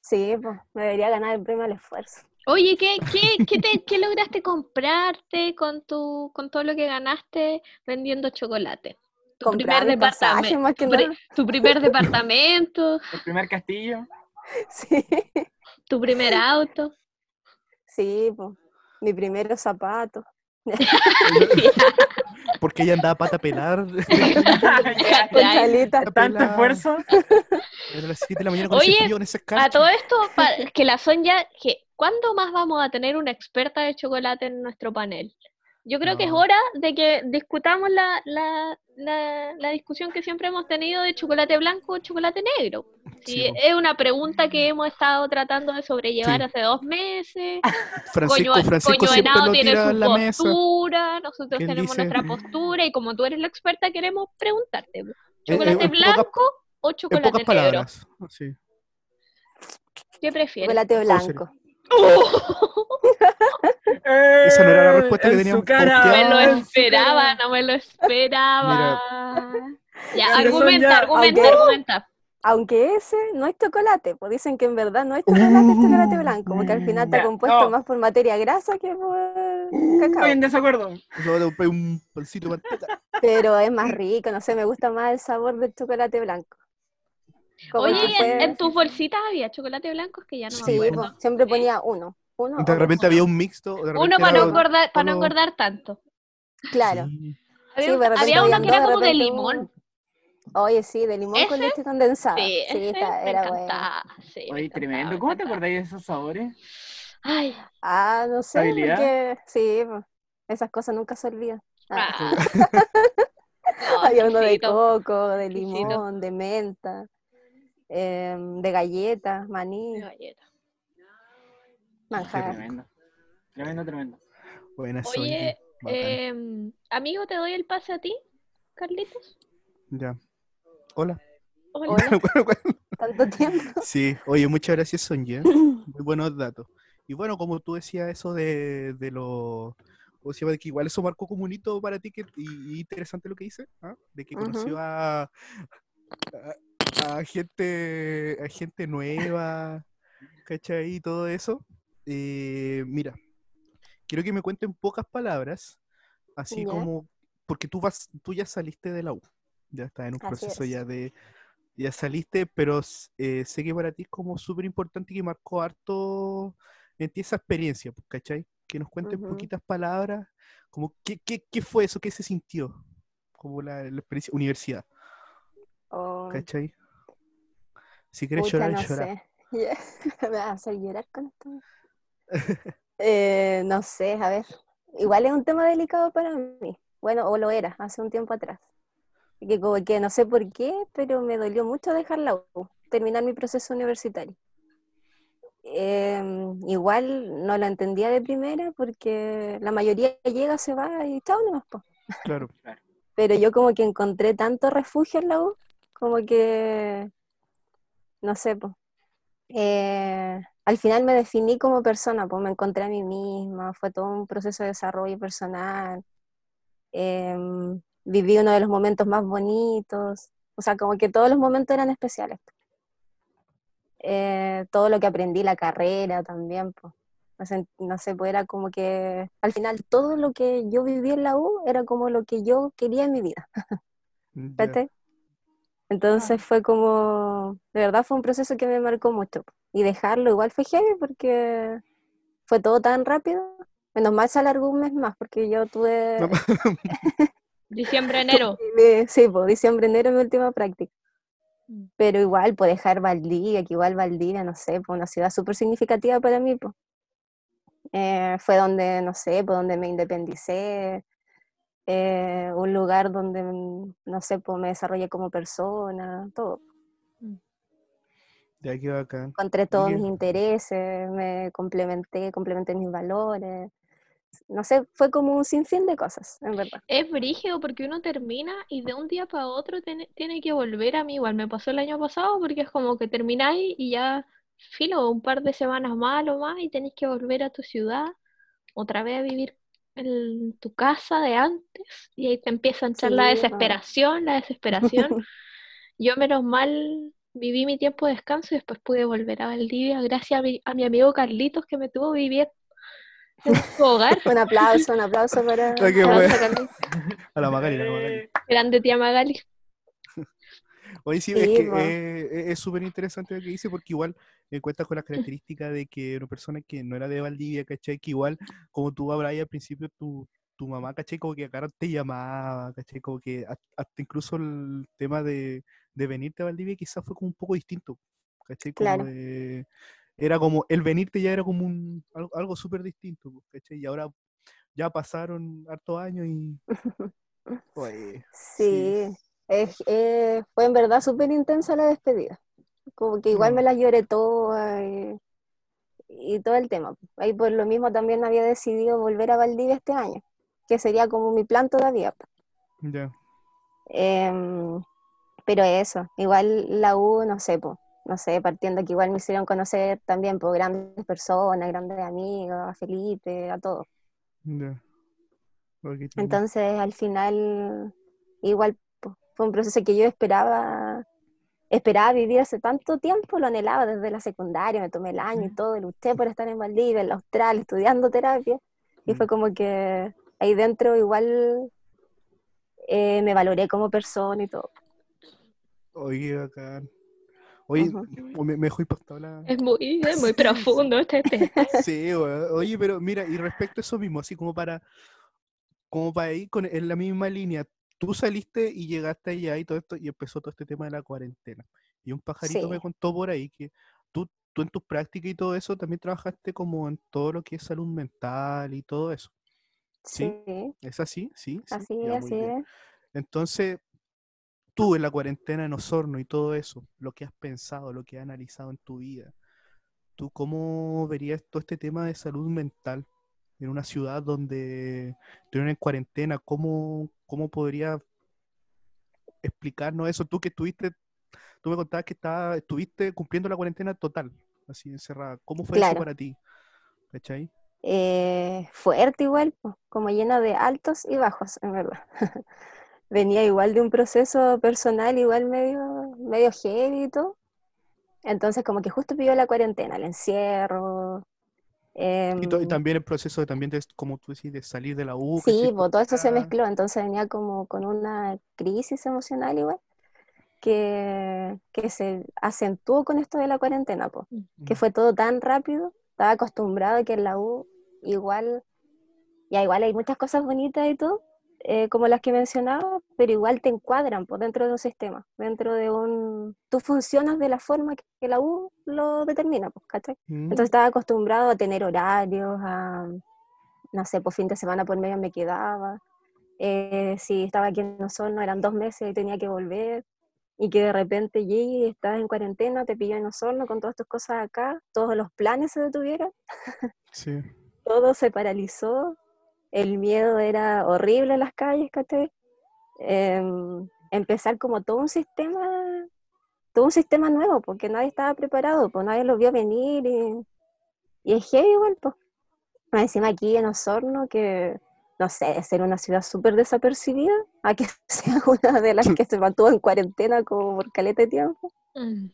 Sí, pues, me debería ganar el premio al esfuerzo. Oye, ¿qué, qué, qué, te- qué lograste comprarte con tu, con todo lo que ganaste vendiendo chocolate? Tu primer Comprar departamento, más que tu, nada. tu primer departamento, El primer castillo. Sí, tu primer auto. sí, pues. Mi primero zapato. Porque ella andaba pata a pelar. Con chalita. Tanto esfuerzo. Las 7 de la mañana con Oye, con ese A todo esto, que la Sonja, que ¿cuándo más vamos a tener una experta de chocolate en nuestro panel? Yo creo que es hora de que discutamos la, la, la, la discusión que siempre hemos tenido de chocolate blanco o chocolate negro. Sí, es una pregunta que hemos estado tratando de sobrellevar Sí. hace dos meses. Francisco, Coño, Francisco Coño lo tiene tira su en mesa. postura, nosotros ¿Quién tenemos dice? nuestra postura y como tú eres la experta queremos preguntarte, Eh, eh, ¿chocolate en blanco o En chocolate pocas negro? palabras. Sí. ¿Qué prefieres? Chocolate blanco. Esa no era la respuesta que En teníamos. No me lo en esperaba, no me lo esperaba. Ya, argumenta, ya- argumenta, argumenta. Aunque ese no es chocolate, pues dicen que en verdad no es chocolate, es chocolate blanco, como que al final está Ya, compuesto no. más por materia grasa que por cacao. Estoy en desacuerdo. Un pancito de manteca. Pero es más rico, no sé, me gusta más el sabor del chocolate blanco. Como Oye, ¿en, tus bolsitas había chocolate blanco? Es que ya no me Sí, acuerdo. pues, siempre ponía uno. uno De repente había un mixto. de Uno para no engordar, para no engordar tanto. Claro. Sí. Había, Sí, había uno que era como de limón. Oye, sí, de limón con leche condensada. Sí, Sí, ese está- me era bueno. Sí, Oye, tremendo. me ¿Cómo te acordáis de esos sabores? Ay, Ah, no sé, ¿Habilidad? porque sí, esas cosas nunca se olvidan. Ah, ah. No, Había uno de coco, de limón, de menta, em, de galletas, maní, De galleta. Manjar. tremendo. Tremendo, tremendo. Buena Oye, em, amigo, te doy el pase a ti, Carlitos. Ya. Hola. Hola. Tanto tiempo. Sí, oye, muchas gracias, Sonia. Muy buenos datos. Y bueno, como tú decías eso de, de lo... ¿cómo se llama? De que igual eso marcó como un hito para ti que, y, y interesante lo que dice, ¿ah? de que conoció a, a, a gente, a gente nueva, ¿cachai? Y todo eso. Eh, mira, quiero que me cuenten pocas palabras, así Ya. como, porque tú vas, tú ya saliste de la U, ya estás en un Así proceso es. ya de, ya saliste, pero eh, sé que para ti es como súper importante y que marcó harto en ti esa experiencia, pues, ¿cachai? Que nos cuenten Ujú. poquitas palabras, como qué, qué, qué fue eso, qué se sintió, como la, la experiencia universidad, O, ¿cachai? Si quieres llorar, no llorar. Me vas a hacer llorar con esto. Eh, no sé, a ver. Igual es un tema delicado para mí. Bueno, o lo era hace un tiempo atrás. Que como que no sé por qué, pero me dolió mucho dejar la U, terminar mi proceso universitario. Em, igual no lo entendía de primera porque la mayoría llega, se va y chao nomás, po. Claro, Pero yo como que encontré tanto refugio en la U, como que, no sé, pues. al final me definí como persona, pues me encontré a mí misma, fue todo un proceso de desarrollo personal. em, viví uno de los momentos más bonitos, o sea, como que todos los momentos eran especiales. Eh, todo lo que aprendí, la carrera también, pues. No sé, no sé, pues era como que al final todo lo que yo viví en la U era como lo que yo quería en mi vida. ya. ¿cachai? Entonces fue como, de verdad fue un proceso que me marcó mucho. Y dejarlo igual fue heavy porque fue todo tan rápido. Menos mal se alargó un mes más porque yo tuve, Diciembre, enero. sí, pues diciembre, enero mi última práctica. Mm. Pero igual, pues dejar Valdivia, que igual Valdivia, no sé, pues una ciudad súper significativa para mí, pues. Eh, fue donde, no sé, pues donde me independicé, eh, un lugar donde, mm, no sé, pues me desarrollé como persona, todo. Ya que bacán. encontré todos mis intereses, me complementé, complementé mis valores. No sé, fue como un sinfín de cosas, en verdad. Es brígido porque uno termina y de un día para otro tiene, tiene que volver a mí. Igual me pasó el año pasado porque es como que termináis y ya, filo, un par de semanas más o más y tenéis que volver a tu ciudad, otra vez a vivir en tu casa de antes y ahí te empieza a entrar la Sí, desesperación, la desesperación. Yo menos mal viví mi tiempo de descanso y después pude volver a Valdivia gracias a mi, a mi amigo Carlitos que me tuvo viviendo su hogar. Un aplauso, un aplauso para... Ah, para- Carlitos. A la Magali, a la Magali. Grande tía Magali. Oye, sí, Sí, es que po. eh, es- súper interesante lo que dice porque igual eh, cuenta con las características de que una persona que no era de Valdivia, ¿cachai? Que igual, como tú hablabas al principio, tu, tu mamá, ¿cachai? Como que acá te llamaba, ¿cachai? Como que ha- hasta incluso el tema de, de venirte a Valdivia quizás fue como un poco distinto, ¿cachai? Como Claro. de- era como, el venirte ya era como un, algo, algo súper distinto, ¿cachai? Y ahora ya pasaron hartos años y... Oye, Sí, eh, fue en verdad súper intensa la despedida. Como que igual Mm. me la lloré toda y, y todo el tema. Ahí por lo mismo también había decidido volver a Valdivia este año, que sería como mi plan todavía. ya. Em, pero eso, igual la U, no sé, po, no sé, partiendo que igual me hicieron conocer también por grandes personas, grandes amigos, a Felipe, a todos. Entiendo. Entonces, al final, igual, Fue un proceso que yo esperaba, esperaba vivir hace tanto tiempo, lo anhelaba desde la secundaria, me tomé el año y todo, luché por estar en Valdivia, en la Austral, estudiando terapia, y fue como que ahí dentro igual eh, me valoré como persona y todo. Oye, bacán. Oye, Ujú. me, me dejó impactado la... Es muy, es muy profundo este tema. Sí. Oye, pero mira, y respecto a eso mismo, así como para, como para ir con, en la misma línea, tú saliste y llegaste allá y todo esto, y empezó todo este tema de la cuarentena. Y un pajarito me contó por ahí que tú, tú en tus prácticas y todo eso también trabajaste como en todo lo que es salud mental y todo eso. Sí. Sí, ¿Es así? Sí, sí. así Ya, así es. Entonces, tú en la cuarentena en Osorno y todo eso, lo que has pensado, lo que has analizado en tu vida, ¿tú cómo verías todo este tema de salud mental en una ciudad donde estuvieron en cuarentena? ¿Cómo, cómo podrías explicarnos eso? Tú que estuviste, tú me contabas que estaba, estuviste cumpliendo la cuarentena total, así encerrada. ¿Cómo fue eso para ti? ¿Cachai? Eh, fuerte igual, como lleno de altos y bajos, en verdad. Venía igual de un proceso personal igual medio, medio heavy y todo. Entonces como que justo pidió la cuarentena, el encierro. Y, to- y em, también el proceso de, también de, como tú decís, de salir de la U, Sí, pues todo eso se mezcló, entonces venía como con una crisis emocional igual, que, que se acentuó con esto de la cuarentena, pues, que mm. fue todo tan rápido, estaba acostumbrado a que en la U igual, ya igual hay muchas cosas bonitas y todo, eh, como las que mencionaba, pero igual te encuadran por dentro de un sistema, dentro de un... Tú funcionas de la forma que la U lo determina, pues, ¿cachai? Mm. Entonces estaba acostumbrado a tener horarios, a, no sé, por fin de semana por medio me quedaba. Eh, si estaba aquí en Osorno eran dos meses y tenía que volver. Y que de repente llegues estás en cuarentena, te pilló en Osorno con todas tus cosas acá, todos los planes se detuvieron, Sí. todo se paralizó, el miedo era horrible en las calles, ¿cachai? Em, empezar como todo un sistema, todo un sistema nuevo, porque nadie estaba preparado, pues nadie lo vio venir y, y es heavy igual, pues. Encima aquí en Osorno, que no sé, ser una ciudad súper desapercibida, a que sea una de las que se mantuvo en cuarentena como por caleta de tiempo. Mm,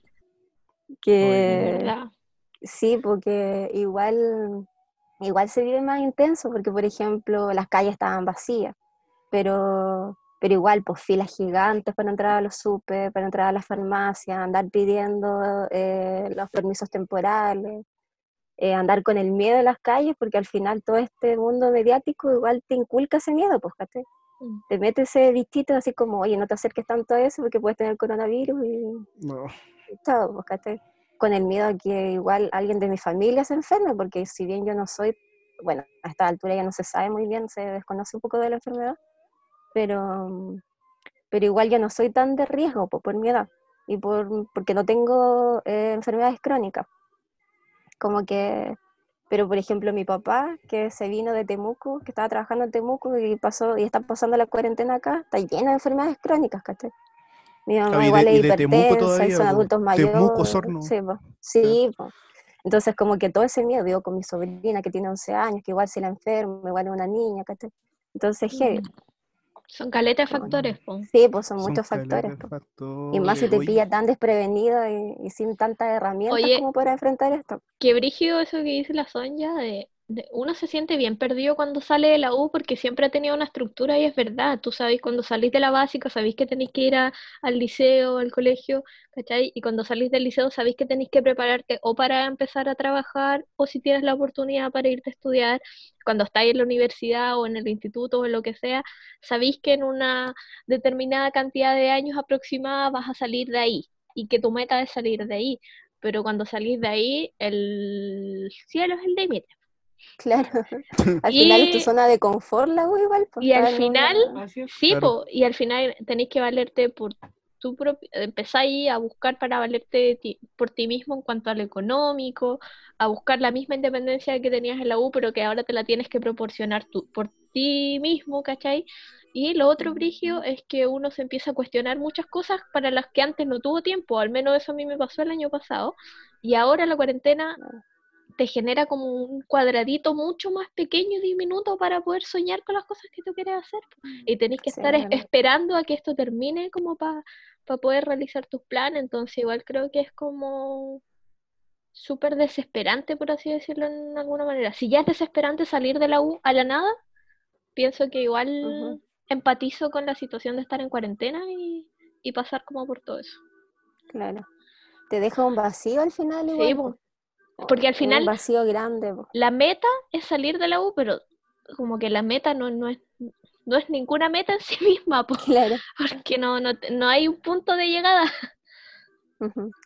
Que sí, porque igual, igual se vive más intenso, porque por ejemplo las calles estaban vacías, pero, pero igual, pues filas gigantes para entrar a los super, para entrar a la farmacia, andar pidiendo eh, los permisos temporales, eh, andar con el miedo en las calles, porque al final todo este mundo mediático igual te inculca ese miedo, pues, ¿cachai? Mm. Te mete ese bichito así como, oye, no te acerques tanto a eso porque puedes tener coronavirus y, No. y todo, pues, ¿cachai? Con el miedo a que igual alguien de mi familia se enferme, porque si bien yo no soy, bueno, a esta altura ya no se sabe muy bien, se desconoce un poco de la enfermedad, pero, pero igual yo no soy tan de riesgo por mi edad y por, porque no tengo eh, enfermedades crónicas. Como que, pero por ejemplo mi papá, que se vino de Temuco, que estaba trabajando en Temuco y pasó y está pasando la cuarentena acá, está lleno de enfermedades crónicas, ¿cachai? Mi mamá Ah, igual de- es y de Temuco hipertensa y son adultos mayores. Temuco, Osorno. Sí, po. Sí, po. Entonces como que todo ese miedo, digo, con mi sobrina que tiene 11 años, que igual se la enferma, igual es una niña, ¿cachai? Entonces, heavy. Mm. Son caletas de factores, po. Sí, pues son, Son muchos factores. factores. Y más si te Oye, pilla tan desprevenida y, y sin tantas herramientas Oye. como para enfrentar esto. Qué brígido eso que dice la Sonja de, de- uno se siente bien perdido cuando sale de la U porque siempre ha tenido una estructura y es verdad, tú sabes cuando salís de la básica, sabéis que tenéis que ir a- al liceo, al colegio, ¿cachai? Y cuando salís del liceo sabéis que tenéis que prepararte o para empezar a trabajar o si tienes la oportunidad para irte a estudiar, cuando estáis en la universidad o en el instituto o en lo que sea, sabéis que en una determinada cantidad de años aproximada vas a salir de ahí y que tu meta es salir de ahí pero cuando salís de ahí, el cielo es el límite. Claro. Al final es tu zona de confort, la U igual. Pues, y al final, sí, Claro. po, y al final tenéis que valerte por tu propio, empezáis a buscar para valerte de ti- por ti mismo en cuanto a lo económico, a buscar la misma independencia que tenías en la U, pero que ahora te la tienes que proporcionar tú, por ti mismo, ¿cachai? Y lo otro, Brigio, es que uno se empieza a cuestionar muchas cosas para las que antes no tuvo tiempo, al menos eso a mí me pasó el año pasado, y ahora la cuarentena te genera como un cuadradito mucho más pequeño y diminuto para poder soñar con las cosas que tú quieres hacer. po. Y tenés que Sí, estar es- esperando a que esto termine como para poder realizar tus planes. Entonces igual creo que es como súper desesperante, por así decirlo en alguna manera. Si ya es desesperante salir de la U a la nada, pienso que igual empatizo con la situación de estar en cuarentena y, y pasar como por todo eso. Claro. Te deja un vacío al final Sí, igual. po. po. Porque al Un final- vacío grande, po. la meta es salir de la U, pero como que la meta no, no es no es ninguna meta en sí misma, po, Claro. porque no, no, no hay un punto de llegada.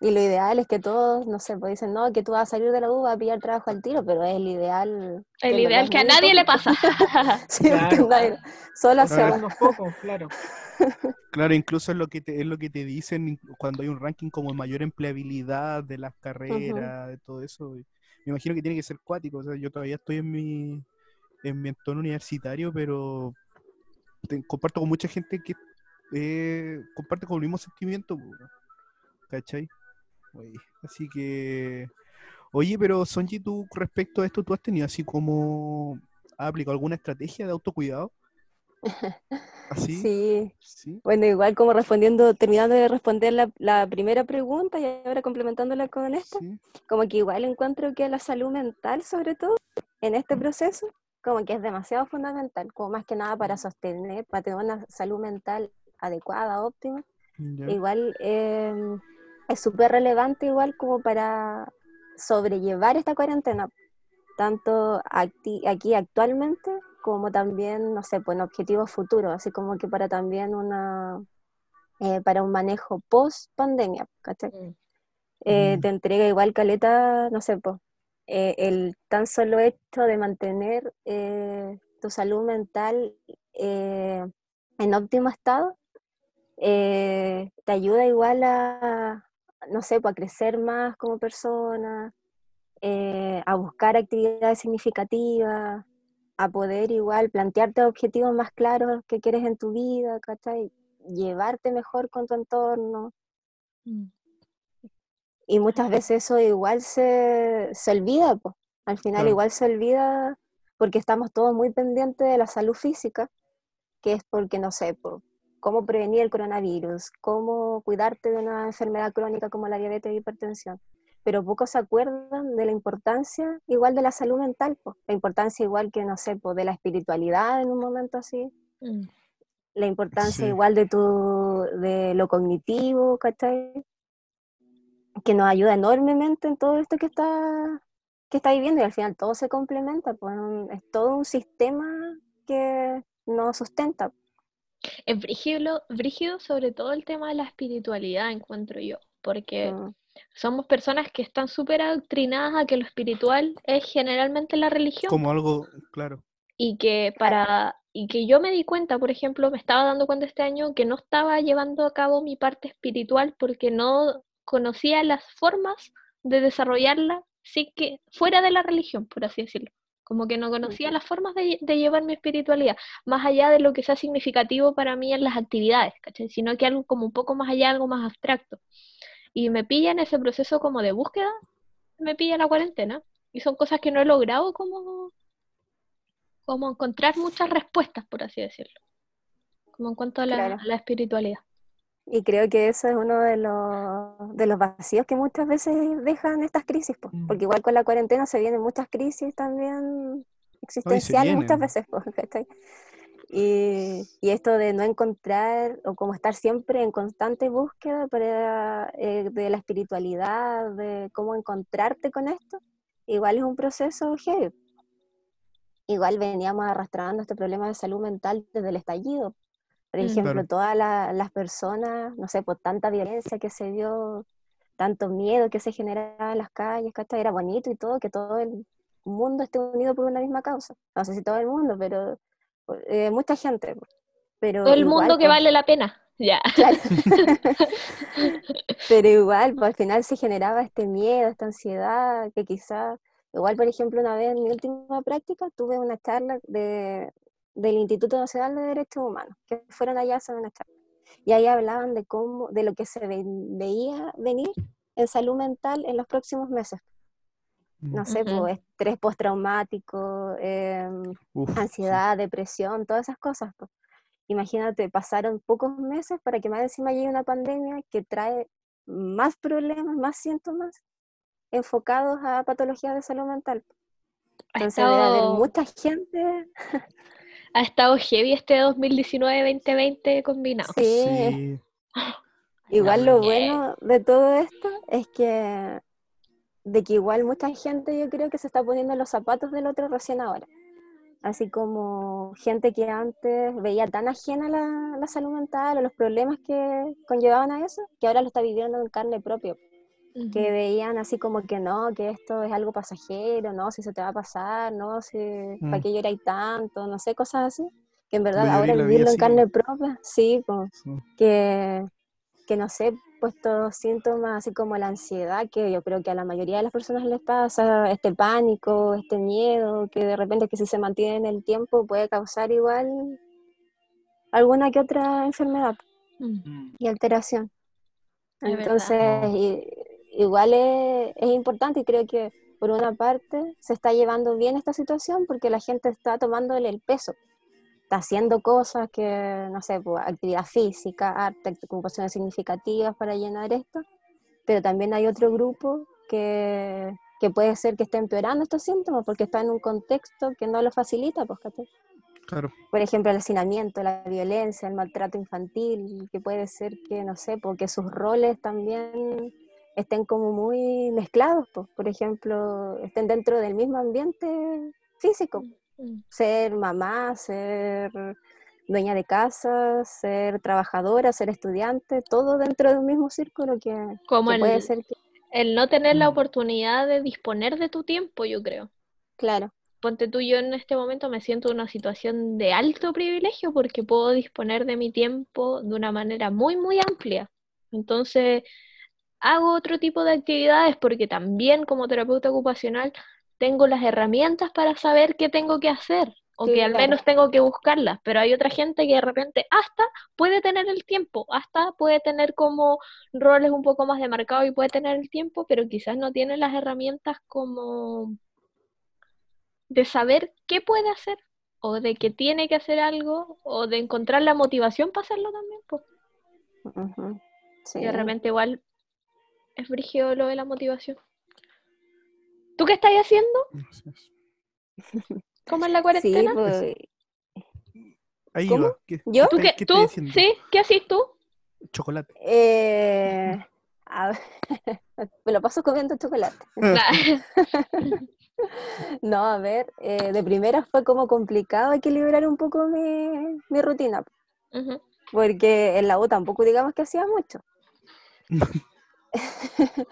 Y lo ideal es que todos, no sé, pues dicen, no, que tú vas a salir de la U, vas a pillar trabajo al tiro, pero es el ideal. El ideal que a nadie le pasa. Sí, Claro. nadie- solo hacia. Unos pocos, claro. Claro, incluso es lo que te, es lo que te dicen cuando hay un ranking como mayor empleabilidad de las carreras, de todo eso. Me imagino que tiene que ser cuático. O sea, yo todavía estoy en mi, en mi entorno universitario, pero te- comparto con mucha gente que eh, comparte con el mismo sentimiento. po, ¿Cachai? Oye, así que. Oye, pero Sonji, tú respecto a esto, ¿tú has tenido así como. ¿Has aplicado alguna estrategia de autocuidado? ¿Así? Sí. ¿Sí? Bueno, igual como respondiendo, terminando de responder la, la primera pregunta y ahora complementándola con esta, ¿Sí? como que igual encuentro que la salud mental, sobre todo, en este proceso, como que es demasiado fundamental, como más que nada para sostener, para tener una salud mental adecuada, óptima. Igual eh, es súper relevante, igual como para sobrellevar esta cuarentena, tanto acti- aquí actualmente como también, no sé, pues en objetivos futuros, así como que para también una, eh, para un manejo post pandemia, ¿cachai? eh, Mm. te entrega igual caleta, no sé, pues, eh, el tan solo hecho de mantener eh, tu salud mental eh, en óptimo estado, eh, te ayuda igual a, no sé, pues, a crecer más como persona, eh, a buscar actividades significativas, a poder igual plantearte objetivos más claros que quieres en tu vida, ¿cachai? Llevarte mejor con tu entorno. Y muchas veces eso igual se, se olvida, pues. Al final Claro. igual se olvida porque estamos todos muy pendientes de la salud física, que es porque, no sé, po, cómo prevenir el coronavirus, cómo cuidarte de una enfermedad crónica como la diabetes y hipertensión. Pero pocos se acuerdan de la importancia igual de la salud mental, po. la importancia igual que, no sé, po, de la espiritualidad en un momento así, Mm. la importancia Sí. igual de, tu, de lo cognitivo, ¿cachai? Que nos ayuda enormemente en todo esto que está, que está viviendo y al final todo se complementa, pues es todo un sistema que nos sustenta. Es brígido, brígido sobre todo el tema de la espiritualidad, encuentro yo, porque Mm, somos personas que están súper adoctrinadas a que lo espiritual es generalmente la religión. Como algo, claro. y que para y que yo me di cuenta, por ejemplo, me estaba dando cuenta este año que no estaba llevando a cabo mi parte espiritual porque no conocía las formas de desarrollarla sí que fuera de la religión, por así decirlo. Como que no conocía las formas de, de llevar mi espiritualidad, más allá de lo que sea significativo para mí en las actividades, ¿cachai? Sino que algo como un poco más allá, algo más abstracto. Y me pilla en ese proceso como de búsqueda, me pilla la cuarentena. Y son cosas que no he logrado como como encontrar muchas respuestas, por así decirlo. Como en cuanto a la, Claro. a la espiritualidad. Y creo que eso es uno de los, de los vacíos que muchas veces dejan estas crisis, Mm. porque igual con la cuarentena se vienen muchas crisis también existenciales muchas veces. Y, y esto de no encontrar o como estar siempre en constante búsqueda para, eh, de la espiritualidad, de cómo encontrarte con esto, igual es un proceso heavy. Igual veníamos arrastrando este problema de salud mental desde el estallido. Por Mm. ejemplo, Claro. todas la- las personas, no sé, por tanta violencia que se dio, tanto miedo que se generaba en las calles, ¿cachai? Era bonito y todo, que todo el mundo esté unido por una misma causa. No sé si todo el mundo, pero eh, mucha gente. Pero Todo el igual, mundo que pues, vale la pena. Ya. claro. Pero igual, pues, al final se generaba este miedo, esta ansiedad, que quizás, igual, por ejemplo, una vez en mi última práctica tuve una charla de, del Instituto Nacional de Derechos Humanos, que fueron allá a hacer una charla. Y ahí hablaban de cómo, de lo que se ve- veía venir en salud mental en los próximos meses. no sé, pues, estrés postraumático, Uf, sí. ansiedad, depresión, todas esas cosas. pues. Imagínate, pasaron pocos meses para que más encima llegue una pandemia que trae más problemas, más síntomas enfocados a patologías de salud mental. Entonces debe haber estado, mucha gente, ha estado heavy este 2019-2020 combinado. sí, Sí. igual lo bueno de todo esto es que, de que igual mucha gente yo creo que se está poniendo en los zapatos del otro recién ahora. Así como gente que antes veía tan ajena la, la salud mental o los problemas que conllevaban a eso, que ahora lo está viviendo en carne propia. Que veían así como que no, que esto es algo pasajero, no, si se te va a pasar, no, si para Mm. qué lloráis tanto, no sé, cosas así. Que en verdad Voy ahora vivirlo en carne propia, sí, pues, Sí. que, que no sé, pues estos síntomas así como la ansiedad, que yo creo que a la mayoría de las personas les pasa, este pánico, este miedo, que de repente que si se mantiene en el tiempo puede causar igual alguna que otra enfermedad Mm. Y alteración. Es. Entonces, Wow. Igual es, es importante y creo que por una parte se está llevando bien esta situación porque la gente está tomándole el peso. Está haciendo cosas que, no sé, pues, actividad física, arte, ocupaciones significativas para llenar esto, pero también hay otro grupo que, que puede ser que esté empeorando estos síntomas porque está en un contexto que no lo facilita, pues. Claro. por ejemplo, el hacinamiento, la violencia, el maltrato infantil, que puede ser que, no sé, porque sus roles también estén como muy mezclados, pues, por ejemplo, estén dentro del mismo ambiente físico, Mm. ser mamá, ser dueña de casa, ser trabajadora, ser estudiante, todo dentro de un mismo círculo que, Como que puede ser que, el no tener la Mm. oportunidad de disponer de tu tiempo, yo creo. claro, Ponte tú, yo en este momento me siento en una situación de alto privilegio porque puedo disponer de mi tiempo de una manera muy, muy amplia. Entonces, hago otro tipo de actividades porque también como terapeuta ocupacional tengo las herramientas para saber qué tengo que hacer o que al Claro. menos tengo que buscarlas, pero hay otra gente que de repente hasta puede tener el tiempo, hasta puede tener como roles un poco más demarcados y puede tener el tiempo, pero quizás no tiene las herramientas como de saber qué puede hacer o de que tiene que hacer algo o de encontrar la motivación para hacerlo también, pues. sí. Y de repente igual es brígido lo de la motivación. ¿Tú qué estás haciendo? ¿Cómo es la Sí, cuarentena? pues, Ahí ¿Cómo? va. ¿Qué, ¿Yo? ¿Tú qué, qué, qué tú? estás haciendo? ¿Sí? ¿Qué haces tú? Chocolate. eh, a ver, me lo paso comiendo chocolate. No, a ver, eh, de primera fue como complicado equilibrar un poco mi, mi rutina, porque en la U tampoco digamos que hacía mucho.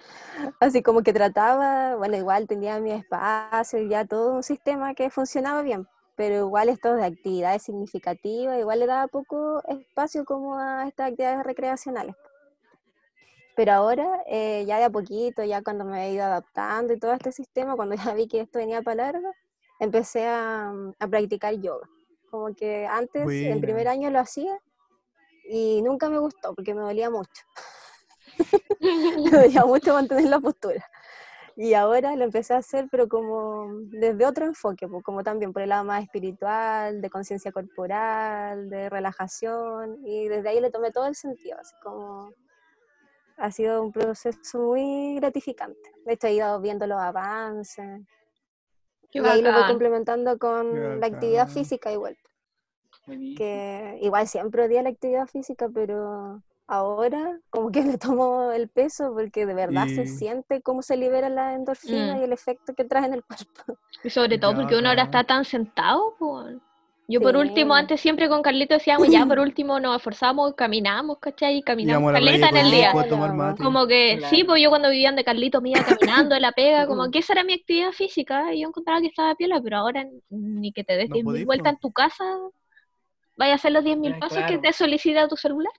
Así como que trataba, bueno, igual tenía mi espacio y ya todo un sistema que funcionaba bien, pero igual esto de actividades significativas, igual le daba poco espacio como a estas actividades recreacionales. Pero ahora, eh, ya de a poquito, ya cuando me he ido adaptando y todo este sistema, cuando ya vi que esto venía para largo, empecé a, a practicar yoga. Como que antes, en primer año lo hacía y nunca me gustó porque me dolía mucho. me dolía mucho mantener la postura. Y ahora lo empecé a hacer, pero como desde otro enfoque, pues, como también por el lado más espiritual, de conciencia corporal, de relajación, y desde ahí le tomé todo el sentido, así como ha sido un proceso muy gratificante. De hecho, he ido viendo los avances, Qué y ahí lo voy complementando con Qué la actividad física igual, que igual siempre odié la actividad física, pero ahora como que le tomo el peso porque de verdad se siente cómo se libera la endorfina Mm. y el efecto que trae en el cuerpo. Y sobre todo porque uno ahora está tan sentado, pues. Yo por último, antes siempre con Carlito decíamos, ya por último nos esforzamos, caminamos, ¿cachai? Y caminamos Íbamos a la caleta playa en el día. Claro. Como que, sí, pues yo cuando vivían de Carlito me iba caminando de la pega, como que esa era mi actividad física, y yo encontraba que estaba piola, pero ahora ni que te des No 10.000 podís, vueltas en tu casa, vaya a hacer los 10.000 Ah, pasos que te solicita tu celular.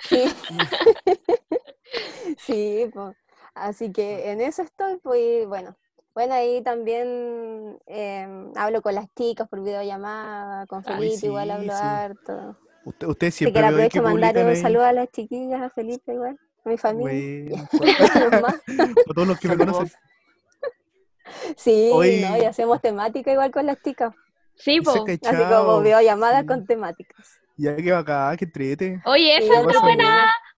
Sí. sí, pues. Así que en eso estoy, pues bueno. Bueno, ahí también em, hablo con las chicas por videollamada, con Felipe igual sí, hablo sí. harto. Usted, usted Así siempre ahí que aprovecho a mandar un saludo a las chiquillas, a Felipe igual, a mi familia, Bueno, a todos los que me conocen. Sí, Hoy- ¿no? Y hacemos temática igual con las chicas. Sí, po. Así como videollamadas Sí. con temáticas. Ya que acá, que entrete. Oye, esa Sí, es una pasa buena,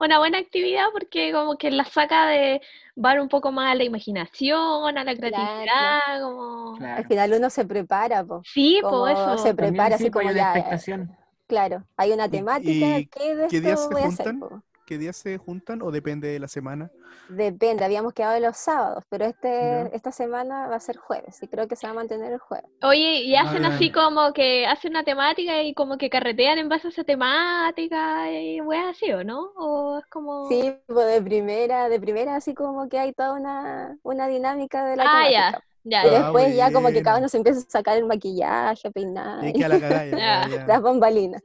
una buena actividad porque como que la saca de va un poco más a la imaginación, a la creatividad, como Claro. Al final uno se prepara, pues. sí, como pues eso. se prepara sí, así pues, como hay una ya, eh, expectación. claro, hay una ¿Y- temática, y ¿qué de qué días esto se voy a hacer? juntan? po? ¿Qué días se juntan o depende de la semana? Depende, habíamos quedado de los sábados, pero este, esta semana va a ser jueves y creo que se va a mantener el jueves. Oye, y hacen Ah. así como que hacen una temática y como que carretean en base a esa temática y weas así, ¿o no? O es como Sí, pues de primera, de primera así como que hay toda una, una dinámica de la Ah, temática. ya, ya, Y. Ah, después ya como que cada uno se empieza a sacar el maquillaje, a peinar, Y que a la cagada. ya, Ya. ya. las bambalinas.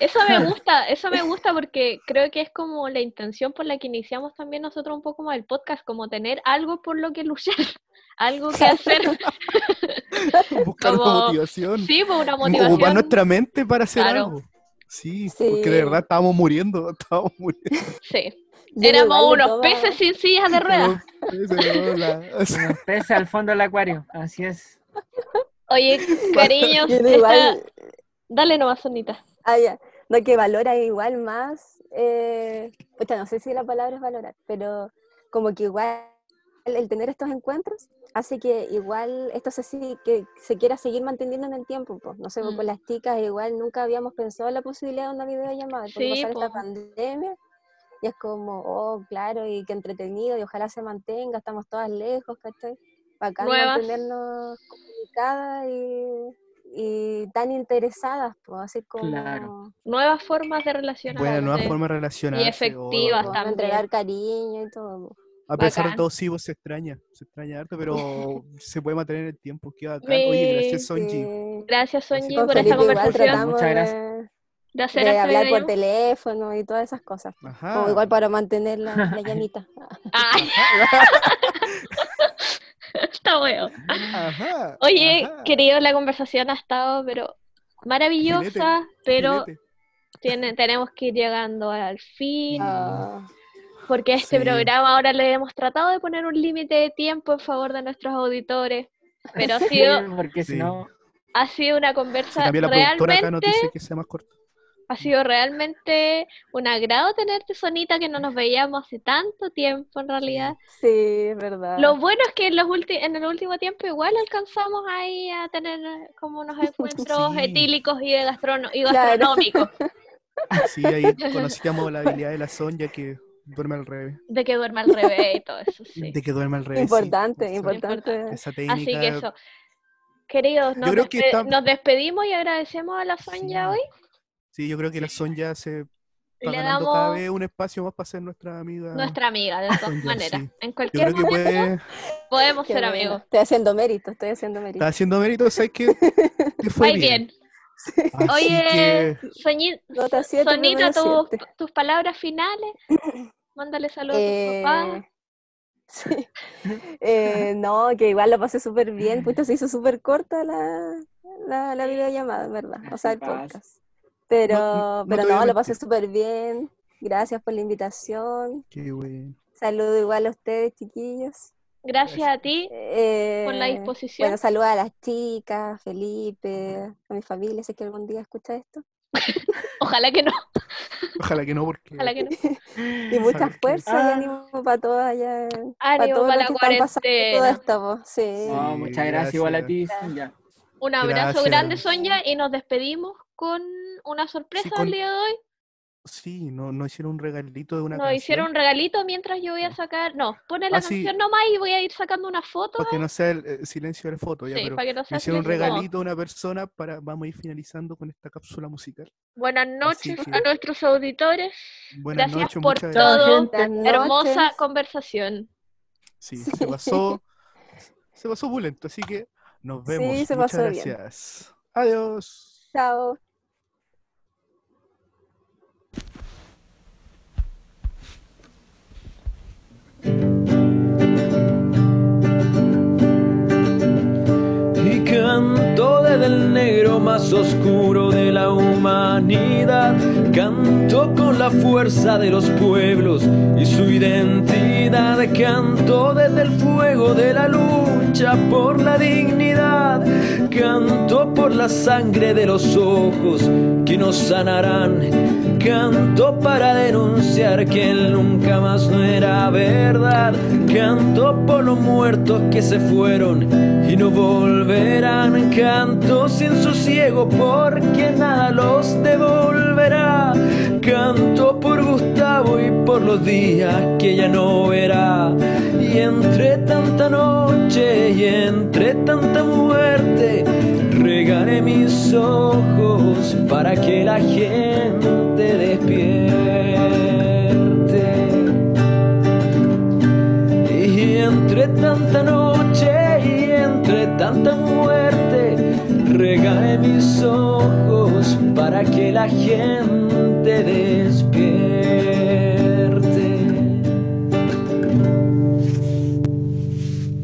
Eso me gusta, eso me gusta porque creo que es como la intención por la que iniciamos también nosotros un poco más el podcast, como tener algo por lo que luchar, algo que hacer. Buscar una como- motivación. Sí, pues una Ocupar motivación. nuestra mente para hacer Claro. algo. Sí, porque de Sí. verdad estábamos muriendo. Estábamos muriendo. Sí. Éramos unos peces sin sillas de ruedas. Unos peces al fondo del acuario, así es. Oye, cariños, Yo esta- igual, dale nomás, Sonita. ah, ya, no, que valora igual más, eh, pucha, no sé si la palabra es valorar, pero como que igual el tener estos encuentros hace que igual esto se, sigue- que se quiera seguir manteniendo en el tiempo, pues. No sé, pues, Mm. con las chicas igual nunca habíamos pensado en la posibilidad de una videollamada, por Sí, pasar esta po. pandemia. Y es como, oh, claro, y qué entretenido, y ojalá se mantenga, estamos todas lejos, ¿cachai? Bacán Nuevas. mantenernos comunicadas y, y tan interesadas, pues, así como Claro. Nuevas formas de relacionarse. Buena nueva forma de relacionarse. efectivas oh, como también. entregar cariño y todo. po. A pesar Bacán. de todo, sí, vos se extraña. Se extraña harto, pero se puede mantener el tiempo. Qué bacán. Oye, gracias. Sonji. Sí. Gracias, Sonji, por esta Felipe conversación. Muchas de, gracias. De hacer de hablar por teléfono y todas esas cosas. Ajá. Como igual para mantener la, la llamita. Ay, está bueno. Ajá. Oye, ajá. querido, la conversación ha estado, pero maravillosa, pero tiene, tenemos que ir llegando al fin, Ah, porque este Sí. programa ahora le hemos tratado de poner un límite de tiempo en favor de nuestros auditores, pero ha Sí, sido, porque si Sí. no, ha sido una conversa también la productora acá nos realmente, dice que sea más corto. Ha sido realmente un agrado tenerte, Sonita, que no nos veíamos hace tanto tiempo en realidad. sí, es verdad. Lo bueno es que en, los ulti- en el último tiempo igual alcanzamos ahí a tener como unos encuentros Sí. etílicos y, de gastrono- y Claro. gastronómicos, Sí, ahí conocíamos la habilidad de la Sonja que duerme al revés. de que duerme al revés y todo eso, sí. De que duerme al revés. sí. Importante, Esa- importante. Esa Así técnica. que eso. Queridos, nos, creo que despe- está- nos despedimos y agradecemos a la Sonja Sí. hoy. Sí, yo creo que la Sonja se Le ganando cada damos vez un espacio más para ser nuestra amiga. nuestra amiga, de todas Sonja, maneras. sí. En cualquier momento puede. podemos Qué ser bueno. amigos. Estoy haciendo mérito, estoy haciendo mérito. Está haciendo mérito, ¿sabes qué? Que fue Muy bien. Así Oye, que, Soñi- Nota siete, Sonita, tus, palabras finales. Mándale saludos a tu papá. Eh, sí. Eh, no, que igual lo pasé súper bien. Puta, se hizo súper corta la, la, la videollamada, verdad. O sea, el podcast. Pero, No- no pero no, lo pasé súper bien. Gracias por la invitación. qué bueno. Saludo igual a ustedes, chiquillos. Gracias a ti por la Eh, disposición. Bueno, saludos a las chicas, Felipe, a mi familia, sé que algún día escucha esto. Ojalá que no, Ojalá que no, porque. ojalá que no. Y mucha Saber que- fuerza Ah. y ánimo para todas allá. Para Ánimo todos para los la que están pasando todo cuarentena. esto. Sí. no, muchas gracias igual a ti. Sonja. Un abrazo Gracias. grande, Sonia, y nos despedimos con una sorpresa con- el día de hoy. Sí, no, no hicieron un regalito de una Nos canción. hicieron un regalito mientras yo voy a sacar. No, pone la Ah, sí. canción nomás y voy a ir sacando una foto. Para que no sea el eh, silencio de la foto, ya, Sí, pero para que no sea hicieron un. No. regalito a una persona para. Vamos a ir finalizando con esta cápsula musical. Buenas noches que- a nuestros auditores. Buenas Gracias noches, por gracias. todo. Hermosa noches. conversación. Sí, se pasó. se pasó pulento, así que nos Sí, vemos. se Muchas pasó bien. gracias. Adiós. Chao. Canto desde el negro más oscuro de la humanidad Canto con la fuerza de los pueblos y su identidad. Canto desde el fuego de la lucha por la dignidad. Canto por la sangre de los ojos que nos sanarán. Canto para denunciar que él nunca más no era verdad. Canto por los muertos que se fueron y no volverán. Canto sin sosiego porque nada los devolverá. Canto por Gustavo y por los días que ya no verá. Y entre tanta noche y entre tanta muerte, regaré mis ojos para que la gente despierte. Y entre tanta noche tanta muerte, regaré mis ojos para que la gente despierte.